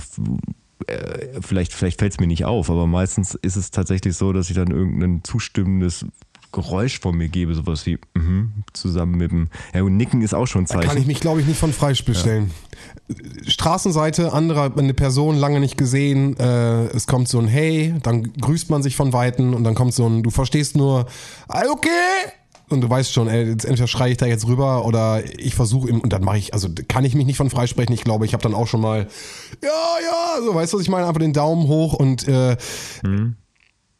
vielleicht, vielleicht fällt es mir nicht auf, aber meistens ist es tatsächlich so, dass ich dann irgendein zustimmendes Geräusch von mir gebe, sowas wie mhm, zusammen mit dem. Ja, und Nicken ist auch schon ein Kann Zeichen. ich mich, glaube ich, nicht von freistellen. Straßenseite, andere, eine Person lange nicht gesehen, äh, es kommt so ein Hey, dann grüßt man sich von Weitem und dann kommt so ein, du verstehst nur, "Ah, okay, und du weißt schon, ey, jetzt entweder schreie ich da jetzt rüber oder ich versuche und dann mache ich, also kann ich mich nicht von freisprechen. Ich glaube, ich habe dann auch schon mal, ja, ja, so weißt du, was ich meine, einfach den Daumen hoch und äh,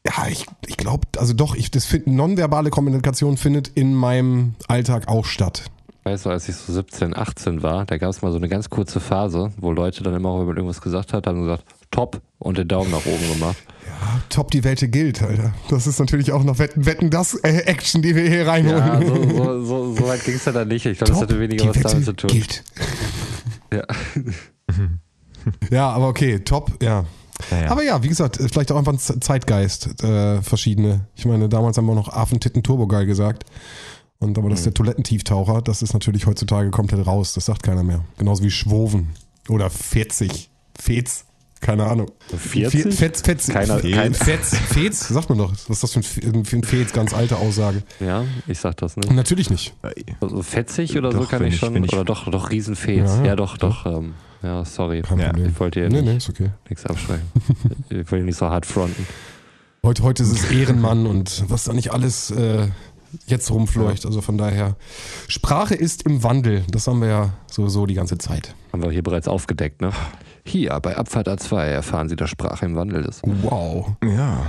ja, ich, ich glaube, also doch, ich, das find, nonverbale Kommunikation findet in meinem Alltag auch statt. Weißt du, als ich so 17, 18 war, da gab es mal so eine ganz kurze Phase, wo Leute dann immer, wenn man irgendwas gesagt hat, haben gesagt, top und den Daumen nach oben gemacht. Top die Welt gilt, Alter. Das ist natürlich auch noch Wetten, Wetten das äh, Action, die wir hier reinholen. Ja, so, so, so, so weit ging es ja dann nicht. Ich glaube, das hatte weniger was damit zu tun. gilt. Ja. Ja, aber okay, top, ja. Naja. Aber ja, wie gesagt, vielleicht auch einfach ein Zeitgeist, äh, verschiedene. Ich meine, damals haben wir noch Affentitten Turbogeil gesagt. Und aber das ist der Toilettentieftaucher, das ist natürlich heutzutage komplett raus. Das sagt keiner mehr. Genauso wie Schwoven. Oder 40. Fetz. Keine Ahnung. 40? Fe- Fetz, Fetz. Keiner- Fe- kein- Fetz, Fetz, sagt man doch. Was ist das für ein, für ein Fetz? Ganz alte Aussage. Ja, ich sag das nicht. Natürlich nicht. Also fetzig oder so Doch, kann wenn ich schon. ich- oder doch, doch Riesenfetz. Ja, Ja, doch, doch. Ähm, ja, sorry. Ja. Ich wollte hier Nee, nee, ist okay. nichts abschreiben. ich will hier nicht so hart fronten. Heute, heute ist es Ehrenmann und was da nicht alles äh, jetzt rumfleucht. Also von daher, Sprache ist im Wandel. Das haben wir ja sowieso die ganze Zeit. Haben wir hier bereits aufgedeckt, ne? Hier bei Abfahrt A2 erfahren Sie, dass Sprache im Wandel ist. Wow. Ja.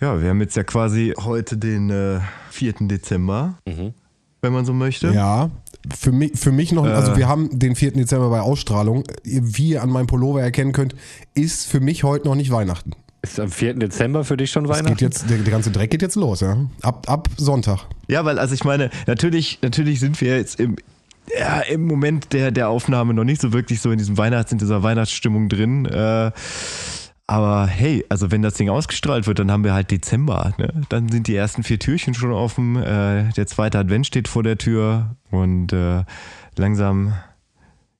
Ja, wir haben jetzt ja quasi heute den äh, 4. Dezember, Mhm. wenn man so möchte. Ja, für mich, für mich noch, also Äh. wir haben den 4. Dezember bei Ausstrahlung. Wie ihr an meinem Pullover erkennen könnt, ist für mich heute noch nicht Weihnachten. Ist am 4. Dezember für dich schon Weihnachten? geht jetzt, der, der ganze Dreck geht jetzt los, ja. Ab, ab Sonntag. Ja, weil, also ich meine, natürlich, natürlich sind wir jetzt im, ja, im Moment der, der Aufnahme noch nicht so wirklich so in diesem Weihnachts, in dieser Weihnachtsstimmung drin. Äh, aber hey, also wenn das Ding ausgestrahlt wird, dann haben wir halt Dezember. Ne? Dann sind die ersten vier Türchen schon offen. Äh, der zweite Advent steht vor der Tür und äh, langsam.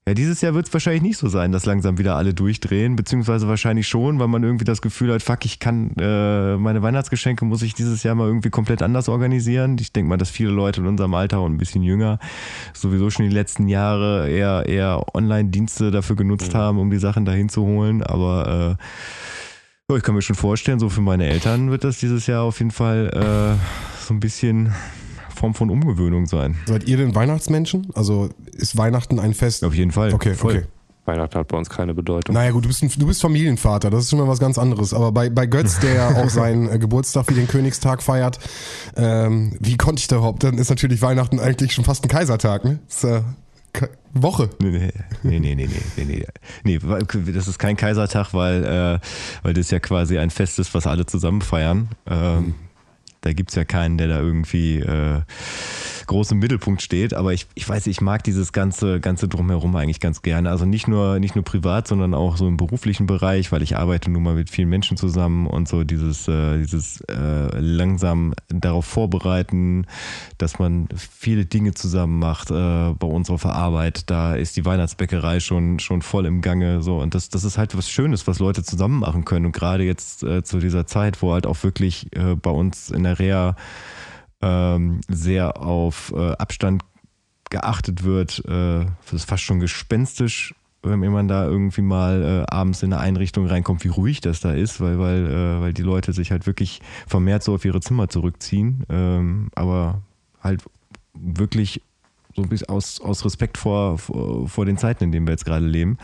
Ja, dieses Jahr wird es wahrscheinlich nicht so sein, dass langsam wieder alle durchdrehen, beziehungsweise wahrscheinlich schon, weil man irgendwie das Gefühl hat, fuck, ich kann äh, meine Weihnachtsgeschenke muss ich dieses Jahr mal irgendwie komplett anders organisieren. Ich denke mal, dass viele Leute in unserem Alter und ein bisschen jünger sowieso schon die letzten Jahre eher, eher Online-Dienste dafür genutzt haben, um die Sachen dahin zu holen. Aber äh, ja, ich kann mir schon vorstellen, so für meine Eltern wird das dieses Jahr auf jeden Fall äh, so ein bisschen Form von Umgewöhnung sein. Seid ihr denn Weihnachtsmenschen? Also ist Weihnachten ein Fest? Auf jeden Fall. Okay, Voll. okay. Weihnachten hat bei uns keine Bedeutung. Naja gut, du bist, ein, du bist Familienvater, das ist schon mal was ganz anderes. Aber bei, bei Götz, der ja auch seinen äh, Geburtstag wie den Königstag feiert, ähm, wie konnte ich da überhaupt? Dann ist natürlich Weihnachten eigentlich schon fast ein Kaisertag, ne? Das ist, äh, Woche. Nee, nee, nee, nee, nee, nee, nee, nee, weil- das ist kein Kaisertag, weil, äh, weil das ja quasi ein Fest ist, was alle zusammen feiern. Ähm, da gibt's ja keinen, der da irgendwie äh, groß im Mittelpunkt steht. Aber ich, ich weiß, ich mag dieses ganze, ganze Drumherum eigentlich ganz gerne. Also nicht nur, nicht nur privat, sondern auch so im beruflichen Bereich, weil ich arbeite nun mal mit vielen Menschen zusammen und so dieses, äh, dieses äh, langsam darauf vorbereiten, dass man viele Dinge zusammen macht. Äh, bei uns auf Arbeit, da ist die Weihnachtsbäckerei schon, schon voll im Gange. So. Und das, das ist halt was Schönes, was Leute zusammen machen können. Und gerade jetzt äh, zu dieser Zeit, wo halt auch wirklich äh, bei uns in der Reha ähm, sehr auf äh, Abstand geachtet wird. Äh, das ist fast schon gespenstisch, wenn man da irgendwie mal äh, abends in eine Einrichtung reinkommt, wie ruhig das da ist, weil, weil, äh, weil die Leute sich halt wirklich vermehrt so auf ihre Zimmer zurückziehen. Ähm, aber halt wirklich so ein bisschen aus, aus Respekt vor, vor, vor den Zeiten, in denen wir jetzt gerade leben,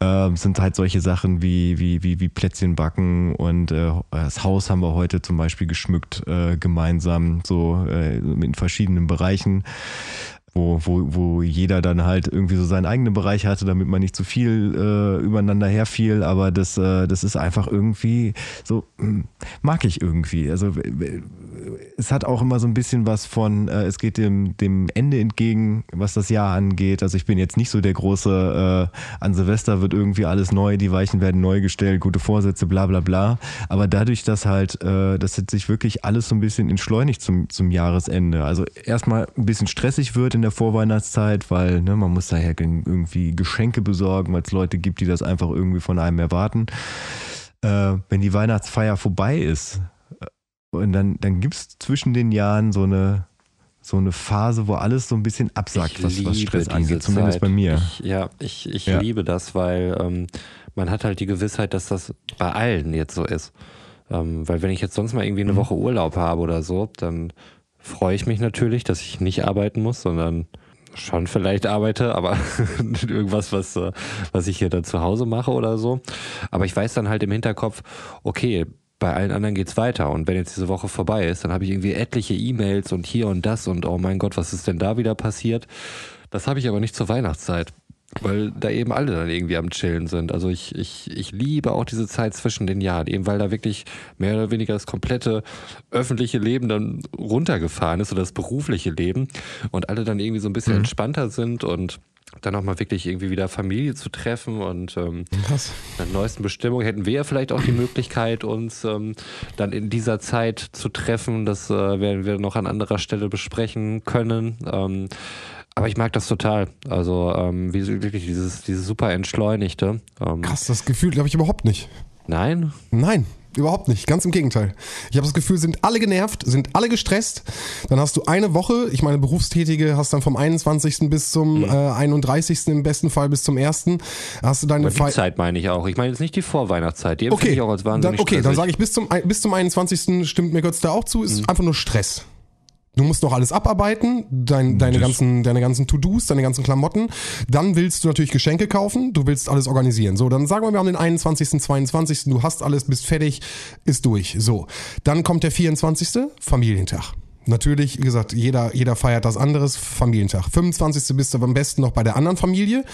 ähm, sind halt solche Sachen wie, wie, wie, wie Plätzchen backen und äh, das Haus haben wir heute zum Beispiel geschmückt äh, gemeinsam, so äh, in verschiedenen Bereichen. Wo, wo, wo jeder dann halt irgendwie so seinen eigenen Bereich hatte, damit man nicht zu viel äh, übereinander herfiel, aber das, äh, das ist einfach irgendwie so, mm, mag ich irgendwie. Also es hat auch immer so ein bisschen was von, äh, es geht dem, dem Ende entgegen, was das Jahr angeht. Also ich bin jetzt nicht so der große, äh, an Silvester wird irgendwie alles neu, die Weichen werden neu gestellt, gute Vorsätze, bla bla bla. Aber dadurch, dass halt, äh, dass jetzt sich wirklich alles so ein bisschen entschleunigt zum, zum Jahresende. Also erstmal ein bisschen stressig wird in der Vorweihnachtszeit, weil ne, man muss daher irgendwie Geschenke besorgen, weil es Leute gibt, die das einfach irgendwie von einem erwarten. Äh, wenn die Weihnachtsfeier vorbei ist, und dann, dann gibt es zwischen den Jahren so eine, so eine Phase, wo alles so ein bisschen absackt, was, was Stress angeht, zumindest Zeit. bei mir. Ich, ja, ich, ich Ja. liebe das, weil ähm, man hat halt die Gewissheit, dass das bei allen jetzt so ist. Ähm, weil wenn ich jetzt sonst mal irgendwie Mhm. eine Woche Urlaub habe oder so, dann freue ich mich natürlich, dass ich nicht arbeiten muss, sondern schon vielleicht arbeite, aber irgendwas, was, äh, was ich hier dann zu Hause mache oder so. Aber ich weiß dann halt im Hinterkopf, okay, bei allen anderen geht's weiter. Und wenn jetzt diese Woche vorbei ist, dann habe ich irgendwie etliche E-Mails und hier und das und oh mein Gott, was ist denn da wieder passiert? Das habe ich aber nicht zur Weihnachtszeit. Weil da eben alle dann irgendwie am Chillen sind. Also ich, ich, ich liebe auch diese Zeit zwischen den Jahren, eben weil da wirklich mehr oder weniger das komplette öffentliche Leben dann runtergefahren ist oder das berufliche Leben und alle dann irgendwie so ein bisschen entspannter sind und dann auch mal wirklich irgendwie wieder Familie zu treffen und ähm, Krass. nach neuesten Bestimmungen hätten wir ja vielleicht auch die Möglichkeit, uns ähm, dann in dieser Zeit zu treffen. Das äh, werden wir noch an anderer Stelle besprechen können. Ähm, aber ich mag das total. Also ähm, wie wirklich dieses, dieses super entschleunigte. Ähm, Krass, das Gefühl habe ich überhaupt nicht. Nein, Nein, überhaupt nicht. Ganz im Gegenteil. Ich habe das Gefühl, sind alle genervt, sind alle gestresst. Dann hast du eine Woche, ich meine, Berufstätige hast dann vom 21. bis zum äh, 31. im besten Fall bis zum 1. Hast du deine aber die Zeit meine ich auch. Ich meine jetzt nicht die Vorweihnachtszeit. Die Okay, ich auch als wahnsinnig dann, okay, dann stressig. sage ich bis zum, bis zum 21. stimmt mir Götz da auch zu, ist Mhm. einfach nur Stress. Du musst noch alles abarbeiten, dein, deine, ganzen, deine ganzen To-Dos, deine ganzen Klamotten. Dann willst du natürlich Geschenke kaufen, du willst alles organisieren. So, dann sagen wir, wir haben den 21., 22., du hast alles, bist fertig, ist durch. So, dann kommt der 24., Familientag. Natürlich, wie gesagt, jeder, jeder feiert das anderes, Familientag. 25. bist du am besten noch bei der anderen Familie,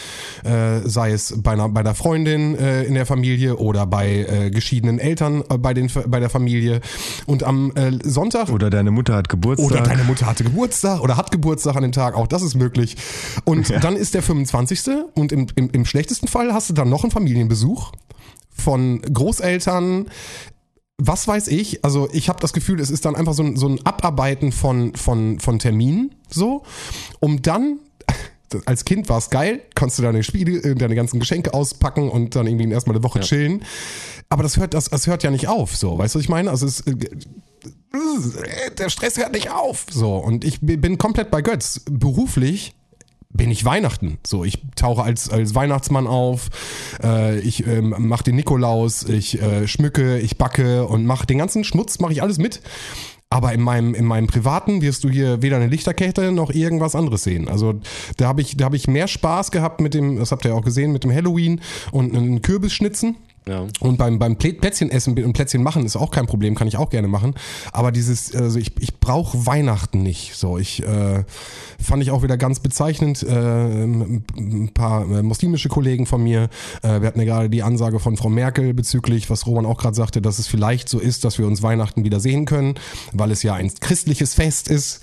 äh, sei es bei einer, bei der Freundin äh, in der Familie oder bei äh, geschiedenen Eltern äh, bei, den, bei der Familie. Und am äh, Sonntag Oder deine Mutter hat Geburtstag. oder deine Mutter hatte Geburtstag oder hat Geburtstag an dem Tag, auch das ist möglich. Und dann ist der 25. und im, im, im schlechtesten Fall hast du dann noch einen Familienbesuch von Großeltern, was weiß ich, also ich habe das Gefühl, es ist dann einfach so ein, so ein Abarbeiten von, von, von Terminen, so, um dann, als Kind war es geil, konntest du deine Spiele, äh, deine ganzen Geschenke auspacken und dann irgendwie erstmal eine Woche chillen. Aber das hört, das, das hört ja nicht auf, so, weißt du, was ich meine? Also es, äh, der Stress hört nicht auf, so, und ich bin komplett bei Götz. Beruflich bin ich Weihnachten. So, ich tauche als, als Weihnachtsmann auf, äh, ich ähm, mache den Nikolaus, ich äh, schmücke, ich backe und mache den ganzen Schmutz, mache ich alles mit. Aber in meinem, in meinem Privaten wirst du hier weder eine Lichterkette noch irgendwas anderes sehen. Also da habe ich, hab ich mehr Spaß gehabt mit dem, das habt ihr auch gesehen, mit dem Halloween und einem Kürbisschnitzen. Ja. Und beim, beim Plä- Plätzchen essen und Plätzchen machen ist auch kein Problem, kann ich auch gerne machen. Aber dieses, also ich, ich brauche Weihnachten nicht. So, ich äh, fand ich auch wieder ganz bezeichnend. Äh, ein paar äh, muslimische Kollegen von mir, äh, wir hatten ja gerade die Ansage von Frau Merkel bezüglich, was Roman auch gerade sagte, dass es vielleicht so ist, dass wir uns Weihnachten wieder sehen können, weil es ja ein christliches Fest ist.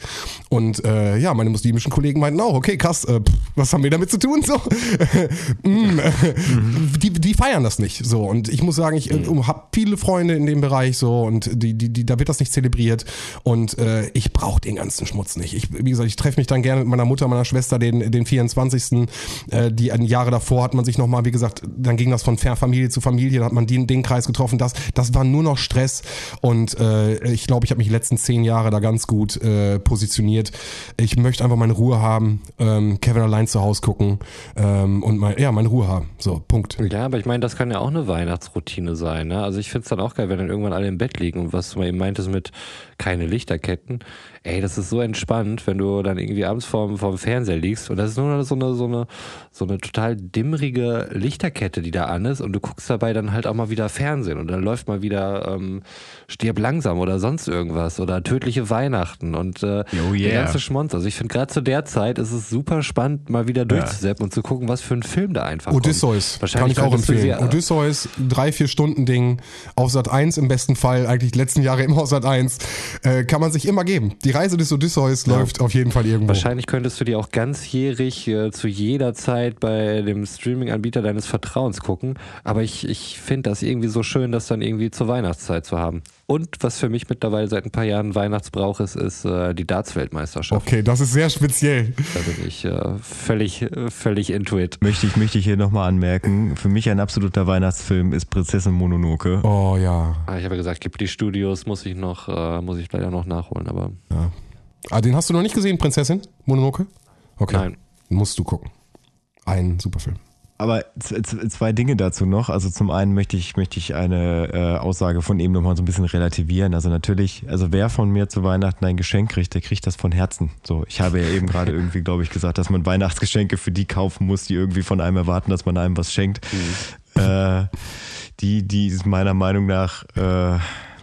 Und äh, ja, meine muslimischen Kollegen meinten auch, okay, krass, äh, pff, was haben wir damit zu tun? So, mm, die, die feiern das nicht. So und ich muss sagen, ich äh, habe viele Freunde in dem Bereich so und die, die, die, da wird das nicht zelebriert und äh, ich brauche den ganzen Schmutz nicht. Ich, wie gesagt, ich treffe mich dann gerne mit meiner Mutter, meiner Schwester, den, den 24. Äh, die Jahre davor hat man sich nochmal, wie gesagt, dann ging das von Familie zu Familie, dann hat man den, den Kreis getroffen. Das, das war nur noch Stress und äh, ich glaube, ich habe mich die letzten zehn Jahre da ganz gut äh, positioniert. Ich möchte einfach meine Ruhe haben, ähm, Kevin allein zu Hause gucken ähm, und mein, ja, meine Ruhe haben. So, Punkt. Ja, aber ich meine, das kann ja auch eine Weihnachtsroutine sein. Ne? Also ich finde es dann auch geil, wenn dann irgendwann alle im Bett liegen und was du mal eben meintest mit keine Lichterketten. Ey, das ist so entspannt, wenn du dann irgendwie abends vorm, vorm Fernseher liegst und das ist nur so eine, so eine, so eine total dimmrige Lichterkette, die da an ist und du guckst dabei dann halt auch mal wieder Fernsehen und dann läuft mal wieder ähm, Stirb langsam oder sonst irgendwas oder tödliche Weihnachten und äh, Oh der yeah. ganze Schmonz. Also ich finde gerade zu der Zeit ist es super spannend, mal wieder durchzuseppen und zu gucken, was für ein Film da einfach Odysseus, kommt. kann ich Wahrscheinlich auch empfehlen. sie, äh, Odysseus, drei, vier Stunden Ding, auf Sat 1 im besten Fall, eigentlich die letzten Jahre immer auf Sat 1, äh, kann man sich immer geben. Die Reise des Odysseus läuft auf jeden Fall irgendwo. Wahrscheinlich könntest du die auch ganzjährig äh, zu jeder Zeit bei dem Streaming-Anbieter deines Vertrauens gucken. Aber ich, ich finde das irgendwie so schön, das dann irgendwie zur Weihnachtszeit zu haben. Und was für mich mittlerweile seit ein paar Jahren Weihnachtsbrauch ist, ist äh, die Darts-Weltmeisterschaft. Okay, das ist sehr speziell. Da bin ich äh, völlig, äh, völlig into it. Möchte ich, möchte ich hier nochmal anmerken. Für mich ein absoluter Weihnachtsfilm ist Prinzessin Mononoke. Oh ja. Ah, Ich habe ja gesagt, gibt die Studios, muss ich noch, äh, muss ich leider noch nachholen, aber Ah, den hast du noch nicht gesehen, Prinzessin? Mononoke? Okay. Nein. Musst du gucken. Ein super Film. Aber zwei Dinge dazu noch. Also zum einen möchte ich, möchte ich eine äh, Aussage von eben nochmal so ein bisschen relativieren. Also natürlich, also wer von mir zu Weihnachten ein Geschenk kriegt, der kriegt das von Herzen. So, ich habe ja eben gerade irgendwie, glaube ich, gesagt, dass man Weihnachtsgeschenke für die kaufen muss, die irgendwie von einem erwarten, dass man einem was schenkt. Äh, die, die ist meiner Meinung nach äh,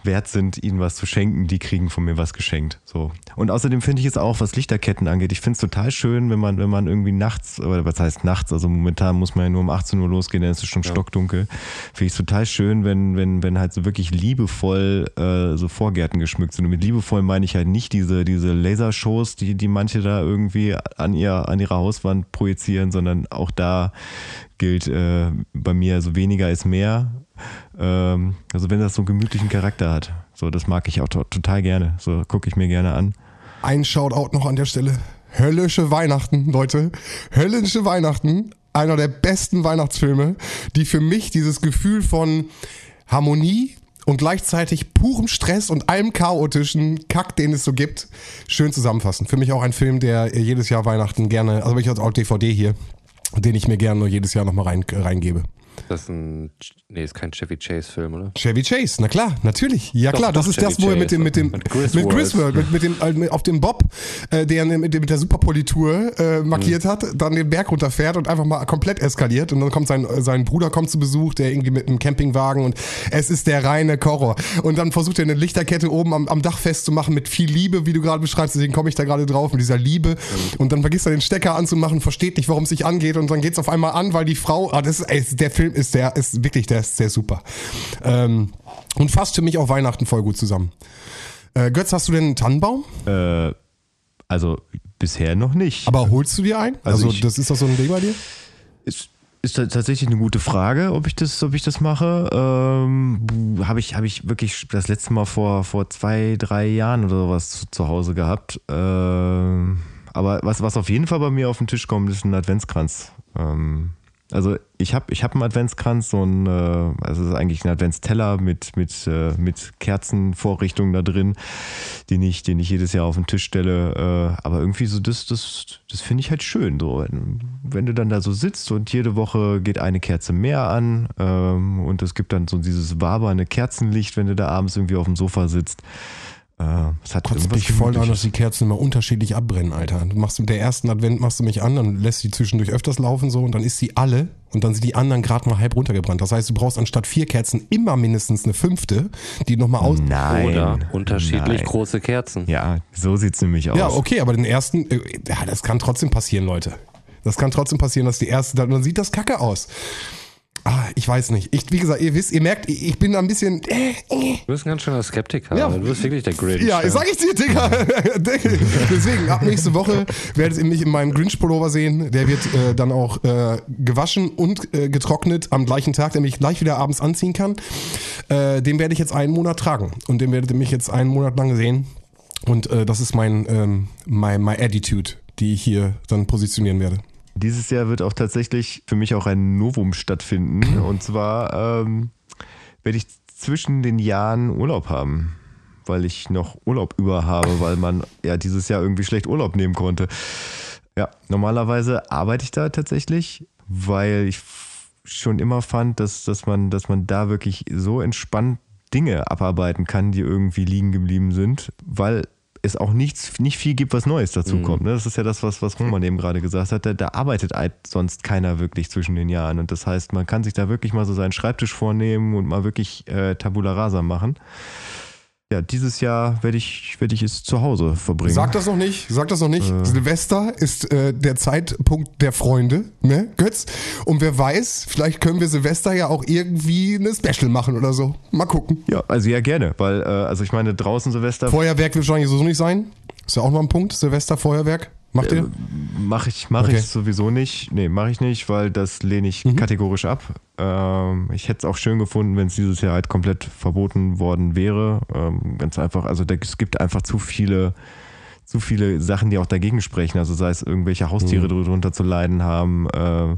wert sind, ihnen was zu schenken, die kriegen von mir was geschenkt. So. Und außerdem finde ich es auch, was Lichterketten angeht, ich finde es total schön, wenn man, wenn man irgendwie nachts, oder was heißt nachts, also momentan muss man ja nur um 18 Uhr losgehen, dann ist es schon Ja. stockdunkel. Finde ich es total schön, wenn, wenn, wenn halt so wirklich liebevoll äh, so Vorgärten geschmückt sind. Und mit liebevoll meine ich halt nicht diese, diese Lasershows, die, die manche da irgendwie an, ihr, an ihrer Hauswand projizieren, sondern auch da gilt äh, bei mir so weniger ist mehr. Ähm, also wenn das so einen gemütlichen Charakter hat. So, das mag ich auch to total gerne. So gucke ich mir gerne an. Ein Shoutout noch an der Stelle. Höllische Weihnachten, Leute. Höllische Weihnachten. Einer der besten Weihnachtsfilme, die für mich dieses Gefühl von Harmonie und gleichzeitig purem Stress und allem chaotischen Kack, den es so gibt, schön zusammenfassen. Für mich auch ein Film, der jedes Jahr Weihnachten gerne, also ich habe auch DVD hier, den ich mir gerne jedes Jahr nochmal rein, reingebe. Das ist ein, nee, ist kein Chevy Chase-Film, oder? Chevy Chase, na klar, natürlich. Ja Doch, klar, das doch, ist das, Chevy wo er mit Chase, dem, mit dem, mit mit Griswold. Griswold, mit, mit dem, äh, auf dem Bob, äh, der mit, mit der Superpolitur äh, markiert hat, dann den Berg runterfährt und einfach mal komplett eskaliert und dann kommt sein, sein Bruder kommt zu Besuch, der irgendwie mit einem Campingwagen und es ist der reine Horror. Und dann versucht er eine Lichterkette oben am, am Dach festzumachen mit viel Liebe, wie du gerade beschreibst, deswegen komme ich da gerade drauf, mit dieser Liebe. Und dann vergisst er den Stecker anzumachen, versteht nicht, warum es sich angeht und dann geht's auf einmal an, weil die Frau, ah, das ist, ey, der Film ist der, ist wirklich, der ist sehr super. Ähm, und fasst für mich auch Weihnachten voll gut zusammen. Äh, Götz, hast du denn einen Tannenbaum? Äh, also bisher noch nicht. Aber holst du dir einen? Also Also, ich- das ist doch so ein Ding bei dir? Ist, ist ta- tatsächlich eine gute Frage, ob ich das, ob ich das mache. Ähm, habe ich, habe ich wirklich das letzte Mal vor, vor zwei, drei Jahren oder sowas zu, zu Hause gehabt. Ähm, aber was, was auf jeden Fall bei mir auf den Tisch kommt, ist ein Adventskranz. Ähm, also ich habe ich hab einen Adventskranz, so ein, äh, also es ist eigentlich ein Adventsteller mit, mit, äh, mit Kerzenvorrichtungen da drin, den ich, den ich jedes Jahr auf den Tisch stelle. Äh, aber irgendwie so, das, das, das finde ich halt schön. So, wenn, du dann da so sitzt und jede Woche geht eine Kerze mehr an ähm, und es gibt dann so dieses wabernde Kerzenlicht, wenn du da abends irgendwie auf dem Sofa sitzt. Äh, es hat Kotzt mich voll an, dass die Kerzen immer unterschiedlich abbrennen, Alter. Du machst mit der ersten Advent machst du mich an, dann lässt sie zwischendurch öfters laufen so und dann ist sie alle und dann sind die anderen gerade mal halb runtergebrannt. Das heißt, du brauchst anstatt vier Kerzen immer mindestens eine fünfte, die nochmal aus. Nein. Oder unterschiedlich nein. große Kerzen. Ja, so sieht's nämlich aus. Ja, okay, aber den ersten, äh, ja, das kann trotzdem passieren, Leute. Das kann trotzdem passieren, dass die erste, dann, dann sieht das kacke aus. Ah, ich weiß nicht. Ich, wie gesagt, ihr wisst, ihr merkt, ich bin da ein bisschen. Äh, äh. Du bist ein ganz schöner Skeptiker. Ja. Du bist wirklich der Grinch. Ja, sag ich dir, Digga. Deswegen, ab nächste Woche werdet ihr mich in meinem Grinch-Pullover sehen. Der wird äh, dann auch äh, gewaschen und äh, getrocknet am gleichen Tag, damit ich gleich wieder abends anziehen kann. Äh, den werde ich jetzt einen Monat tragen. Und den werdet ihr mich jetzt einen Monat lang sehen. Und äh, das ist mein, ähm, my, my Attitude, die ich hier dann positionieren werde. Dieses Jahr wird auch tatsächlich für mich auch ein Novum stattfinden. Und zwar ähm, werde ich zwischen den Jahren Urlaub haben, weil ich noch Urlaub über habe, weil man ja dieses Jahr irgendwie schlecht Urlaub nehmen konnte. Ja, normalerweise arbeite ich da tatsächlich, weil ich schon immer fand, dass, dass, man, dass man da wirklich so entspannt Dinge abarbeiten kann, die irgendwie liegen geblieben sind, weil es auch nichts, nicht viel gibt, was Neues dazu kommt. Ne? Das ist ja das, was, was Roman eben gerade gesagt hat. Da, da arbeitet halt sonst keiner wirklich zwischen den Jahren. Und das heißt, man kann sich da wirklich mal so seinen Schreibtisch vornehmen und mal wirklich äh, Tabula Rasa machen. Ja, dieses Jahr werde ich, werde ich es zu Hause verbringen. Sag das noch nicht, sag das noch nicht. Silvester ist äh, der Zeitpunkt der Freunde, ne, Götz? Und wer weiß, vielleicht können wir Silvester ja auch irgendwie eine Special machen oder so. Mal gucken. Ja, also ja, gerne, weil, äh, also ich meine, draußen Silvester Feuerwerk wird wahrscheinlich sowieso nicht sein. Ist ja auch noch ein Punkt. Silvester, Feuerwerk. Macht ihr? mache ich, mach Okay. ich sowieso nicht. Nee, mache ich nicht, weil das lehne ich Mhm. kategorisch ab. Ähm, ich hätte es auch schön gefunden, wenn es dieses Jahr halt komplett verboten worden wäre. Ähm, ganz einfach, also da, es gibt einfach zu viele, zu viele Sachen, die auch dagegen sprechen. Also sei es irgendwelche Haustiere Mhm. darunter zu leiden haben. Äh,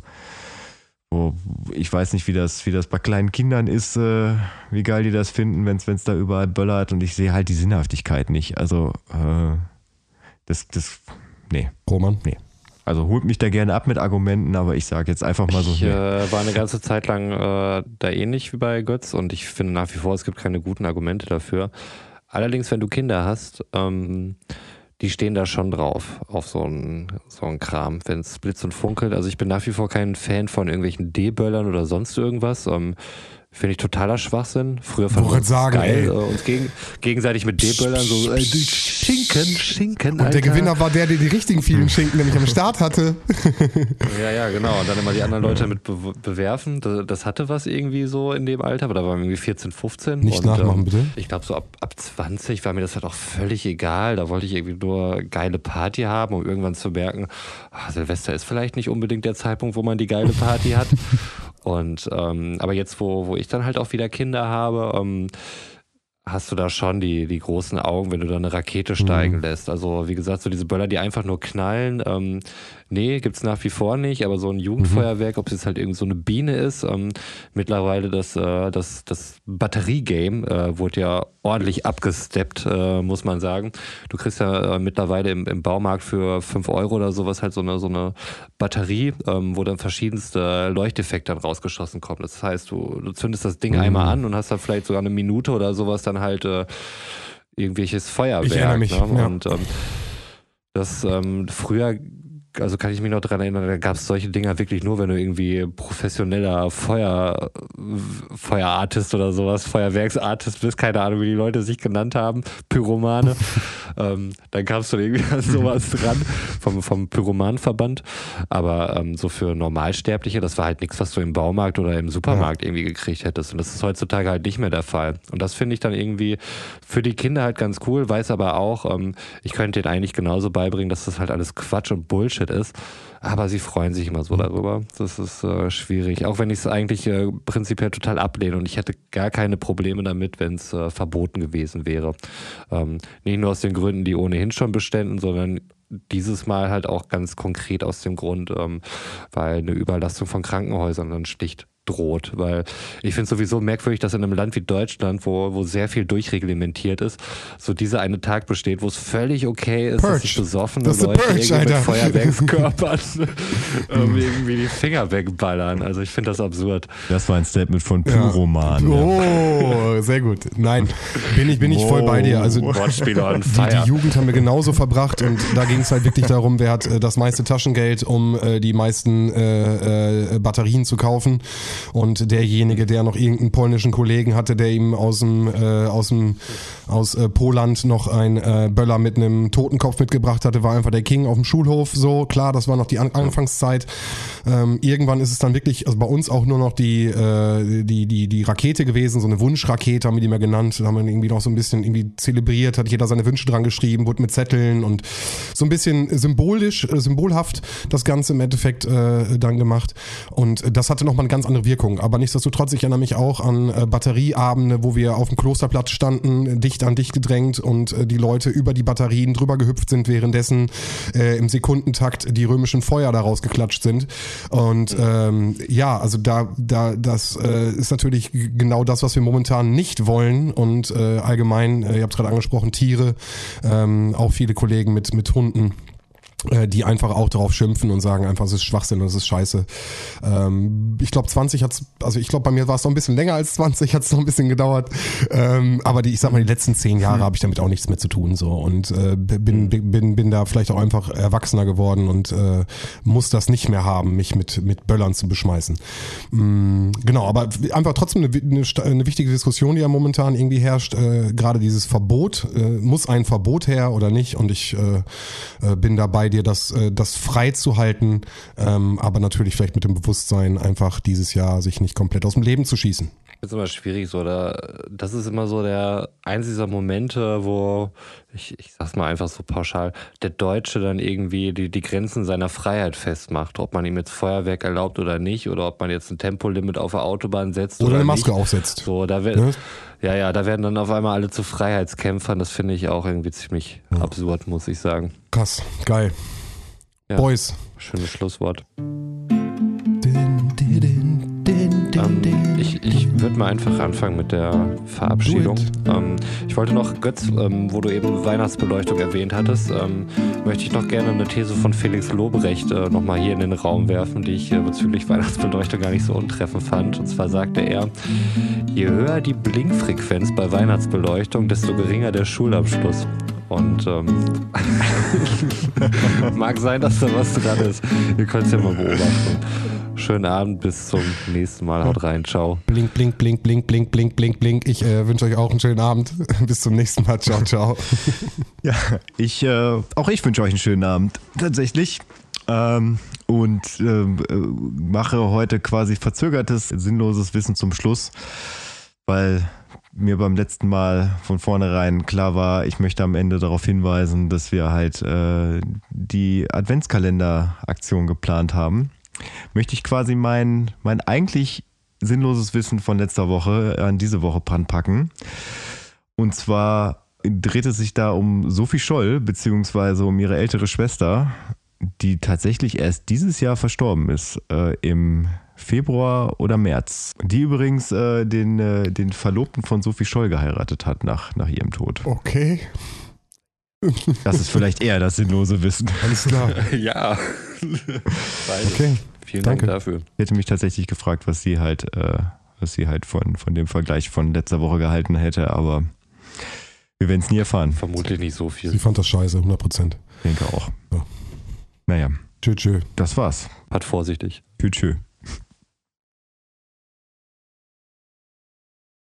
wo, ich weiß nicht, wie das, wie das bei kleinen Kindern ist, äh, wie geil die das finden, wenn es da überall böllert. Und ich sehe halt die Sinnhaftigkeit nicht. Also äh, das, das, nee. Roman. Nee. Also holt mich da gerne ab mit Argumenten, aber ich sage jetzt einfach mal so Ich hier. äh, war eine ganze Zeit lang äh, da ähnlich wie bei Götz und ich finde nach wie vor, es gibt keine guten Argumente dafür. Allerdings, wenn du Kinder hast, ähm, die stehen da schon drauf, auf so einen so einen Kram, wenn es blitzt und funkelt. Also ich bin nach wie vor kein Fan von irgendwelchen D-Böllern oder sonst irgendwas. Ähm, Finde ich totaler Schwachsinn. Früher fand ich sagen, geil, ey. uns gegen, gegenseitig mit D-Böllern so äh, Schinken, Schinken, Und der Alter. Gewinner war der, der die richtigen vielen Schinken nämlich am Start hatte. Ja, ja, genau. Und dann immer die anderen Leute damit be bewerfen. Das, hatte was irgendwie so in dem Alter, aber da waren wir irgendwie 14, 15. Nicht und, nachmachen, ähm, bitte. Ich glaube, so ab, ab 20 war mir das halt auch völlig egal. Da wollte ich irgendwie nur geile Party haben, um irgendwann zu merken, ah, Silvester ist vielleicht nicht unbedingt der Zeitpunkt, wo man die geile Party hat. Und ähm, aber jetzt, wo, wo ich dann halt auch wieder Kinder habe, ähm, hast du da schon die, die großen Augen, wenn du da eine Rakete steigen lässt. Also wie gesagt, so diese Böller, die einfach nur knallen, ähm, nee, gibt's nach wie vor nicht, aber so ein Jugendfeuerwerk, ob es jetzt halt irgend so eine Biene ist, ähm, mittlerweile das, äh, das, das Batteriegame äh, wurde ja ordentlich abgesteppt, äh, muss man sagen. Du kriegst ja äh, mittlerweile im, im Baumarkt für 5 Euro oder sowas halt so eine, so eine Batterie, ähm, wo dann verschiedenste Leuchteffekte dann rausgeschossen kommen. Das heißt, du, du zündest das Ding einmal an und hast dann vielleicht sogar eine Minute oder sowas dann halt äh, irgendwelches Feuerwerk. Ich erinnere mich, ne? ja. Und ähm, das ähm, früher, also kann ich mich noch dran erinnern, da gab es solche Dinger wirklich nur, wenn du irgendwie professioneller Feuer, Feuerartist oder sowas, Feuerwerksartist bist, keine Ahnung, wie die Leute sich genannt haben, Pyromane. ähm, dann kamst du irgendwie an sowas dran vom, vom Pyromanenverband. Aber ähm, so für Normalsterbliche, das war halt nichts, was du im Baumarkt oder im Supermarkt irgendwie gekriegt hättest. Und das ist heutzutage halt nicht mehr der Fall. Und das finde ich dann irgendwie für die Kinder halt ganz cool, weiß aber auch, ähm, ich könnte denen eigentlich genauso beibringen, dass das halt alles Quatsch und Bullshit ist. Aber sie freuen sich immer so darüber. Das ist äh, schwierig. Auch wenn ich es eigentlich äh, prinzipiell total ablehne und ich hätte gar keine Probleme damit, wenn es äh, verboten gewesen wäre. Ähm, nicht nur aus den Gründen, die ohnehin schon beständen, sondern dieses Mal halt auch ganz konkret aus dem Grund, ähm, weil eine Überlastung von Krankenhäusern dann schlicht droht. Weil ich finde sowieso merkwürdig, dass in einem Land wie Deutschland, wo, wo sehr viel durchreglementiert ist, so dieser eine Tag besteht, wo es völlig okay ist, dass Purge. sich besoffene Das Leute Purge, irgendwie mit. Feuerwerkskörpern ähm, irgendwie die Finger wegballern. Also ich finde das absurd. Das war ein Statement von Pyroman. Ja. Oh, sehr gut. Nein, bin ich, bin ich voll bei dir. Also die, die Jugend haben wir genauso verbracht und da ging es halt wirklich darum, wer hat äh, das meiste Taschengeld, um äh, die meisten äh, äh, Batterien zu kaufen. Und derjenige, der noch irgendeinen polnischen Kollegen hatte, der ihm aus dem äh, aus dem aus äh, Poland noch ein äh, Böller mit einem Totenkopf mitgebracht hatte, war einfach der King auf dem Schulhof. So klar, das war noch die An Anfangszeit. Ähm, irgendwann ist es dann wirklich, also bei uns auch nur noch die äh, die die die Rakete gewesen, so eine Wunschrakete haben wir die mal genannt, da haben wir irgendwie noch so ein bisschen irgendwie zelebriert, hat jeder seine Wünsche dran geschrieben, wurde mit Zetteln und so ein bisschen symbolisch, äh, symbolhaft das Ganze im Endeffekt äh, dann gemacht. Und das hatte nochmal eine ganz andere Wirkung. Aber nichtsdestotrotz, ich erinnere mich auch an äh, Batterieabende, wo wir auf dem Klosterplatz standen, dicht an dicht gedrängt und äh, die Leute über die Batterien drüber gehüpft sind, währenddessen äh, im Sekundentakt die römischen Feuer daraus geklatscht sind. Und ähm, ja, also da, da, das äh, ist natürlich genau das, was wir momentan nicht wollen. Und äh, allgemein, äh, ihr habt es gerade angesprochen, Tiere, ähm, auch viele Kollegen mit, mit Hunden die einfach auch darauf schimpfen und sagen einfach, es ist Schwachsinn und es ist scheiße. Ähm, ich glaube 20 hat's, also ich glaube bei mir war es noch ein bisschen länger als 20, hat es noch ein bisschen gedauert. Ähm, aber die, ich sag mal, die letzten zehn Jahre habe ich damit auch nichts mehr zu tun so und äh, bin, bin, bin da vielleicht auch einfach erwachsener geworden und äh, muss das nicht mehr haben, mich mit, mit Böllern zu beschmeißen. Mm, genau, aber einfach trotzdem eine, eine, eine wichtige Diskussion, die ja momentan irgendwie herrscht. Äh, Gerade dieses Verbot, äh, muss ein Verbot her oder nicht? Und ich äh, äh, bin da bei dir, das, äh, das frei zu halten, ähm, aber natürlich vielleicht mit dem Bewusstsein, einfach dieses Jahr sich nicht komplett aus dem Leben zu schießen. Das ist immer schwierig so. Da, das ist immer so der eins dieser Momente, wo ich, ich sag's mal einfach so pauschal, der Deutsche dann irgendwie die, die Grenzen seiner Freiheit festmacht. Ob man ihm jetzt Feuerwerk erlaubt oder nicht, oder ob man jetzt ein Tempolimit auf der Autobahn setzt. Oder Oder, eine Maske nicht. aufsetzt. So, da wird, Ne? ja, ja, da werden dann auf einmal alle zu Freiheitskämpfern. Das finde ich auch irgendwie ziemlich absurd, muss ich sagen. Krass, geil. Ja. Boys. Schönes Schlusswort. Ähm, ich ich würde mal einfach anfangen mit der Verabschiedung. Ähm, ich wollte noch, Götz, ähm, wo du eben Weihnachtsbeleuchtung erwähnt hattest, ähm, möchte ich noch gerne eine These von Felix Lobrecht äh, nochmal hier in den Raum werfen, die ich äh, bezüglich Weihnachtsbeleuchtung gar nicht so untreffend fand. Und zwar sagte er, je höher die Blinkfrequenz bei Weihnachtsbeleuchtung, desto geringer der Schulabschluss. Und ähm, mag sein, dass da was dran ist. Ihr könnt es ja mal beobachten. Schönen Abend, bis zum nächsten Mal. Haut rein, ciao. Blink, blink, blink, blink, blink, blink, blink, blink. Ich äh, wünsche euch auch einen schönen Abend. Bis zum nächsten Mal. Ciao, ciao. Ja, ich, äh, auch ich wünsche euch einen schönen Abend. Tatsächlich. Ähm, und äh, mache heute quasi verzögertes, sinnloses Wissen zum Schluss, weil mir beim letzten Mal von vornherein klar war, ich möchte am Ende darauf hinweisen, dass wir halt äh, die Adventskalender-Aktion geplant haben. Möchte ich quasi mein, mein eigentlich sinnloses Wissen von letzter Woche an diese Woche packen. Und zwar dreht es sich da um Sophie Scholl, beziehungsweise um ihre ältere Schwester, die tatsächlich erst dieses Jahr verstorben ist, äh, im Februar oder März. Die übrigens äh, den, äh, den Verlobten von Sophie Scholl geheiratet hat nach, nach ihrem Tod. Okay. Das ist vielleicht eher das sinnlose Wissen. Alles klar. ja. Okay. Vielen Danke. Dank dafür. Ich hätte mich tatsächlich gefragt, was sie halt, äh, was sie halt von, von dem Vergleich von letzter Woche gehalten hätte, aber wir werden es nie erfahren. Vermutlich nicht so Sie viel. fand das scheiße, 100 Prozent. Ich denke auch. Ja. Naja, Tschö, tschö. das war's. Hat vorsichtig. Tschüss. tschüss.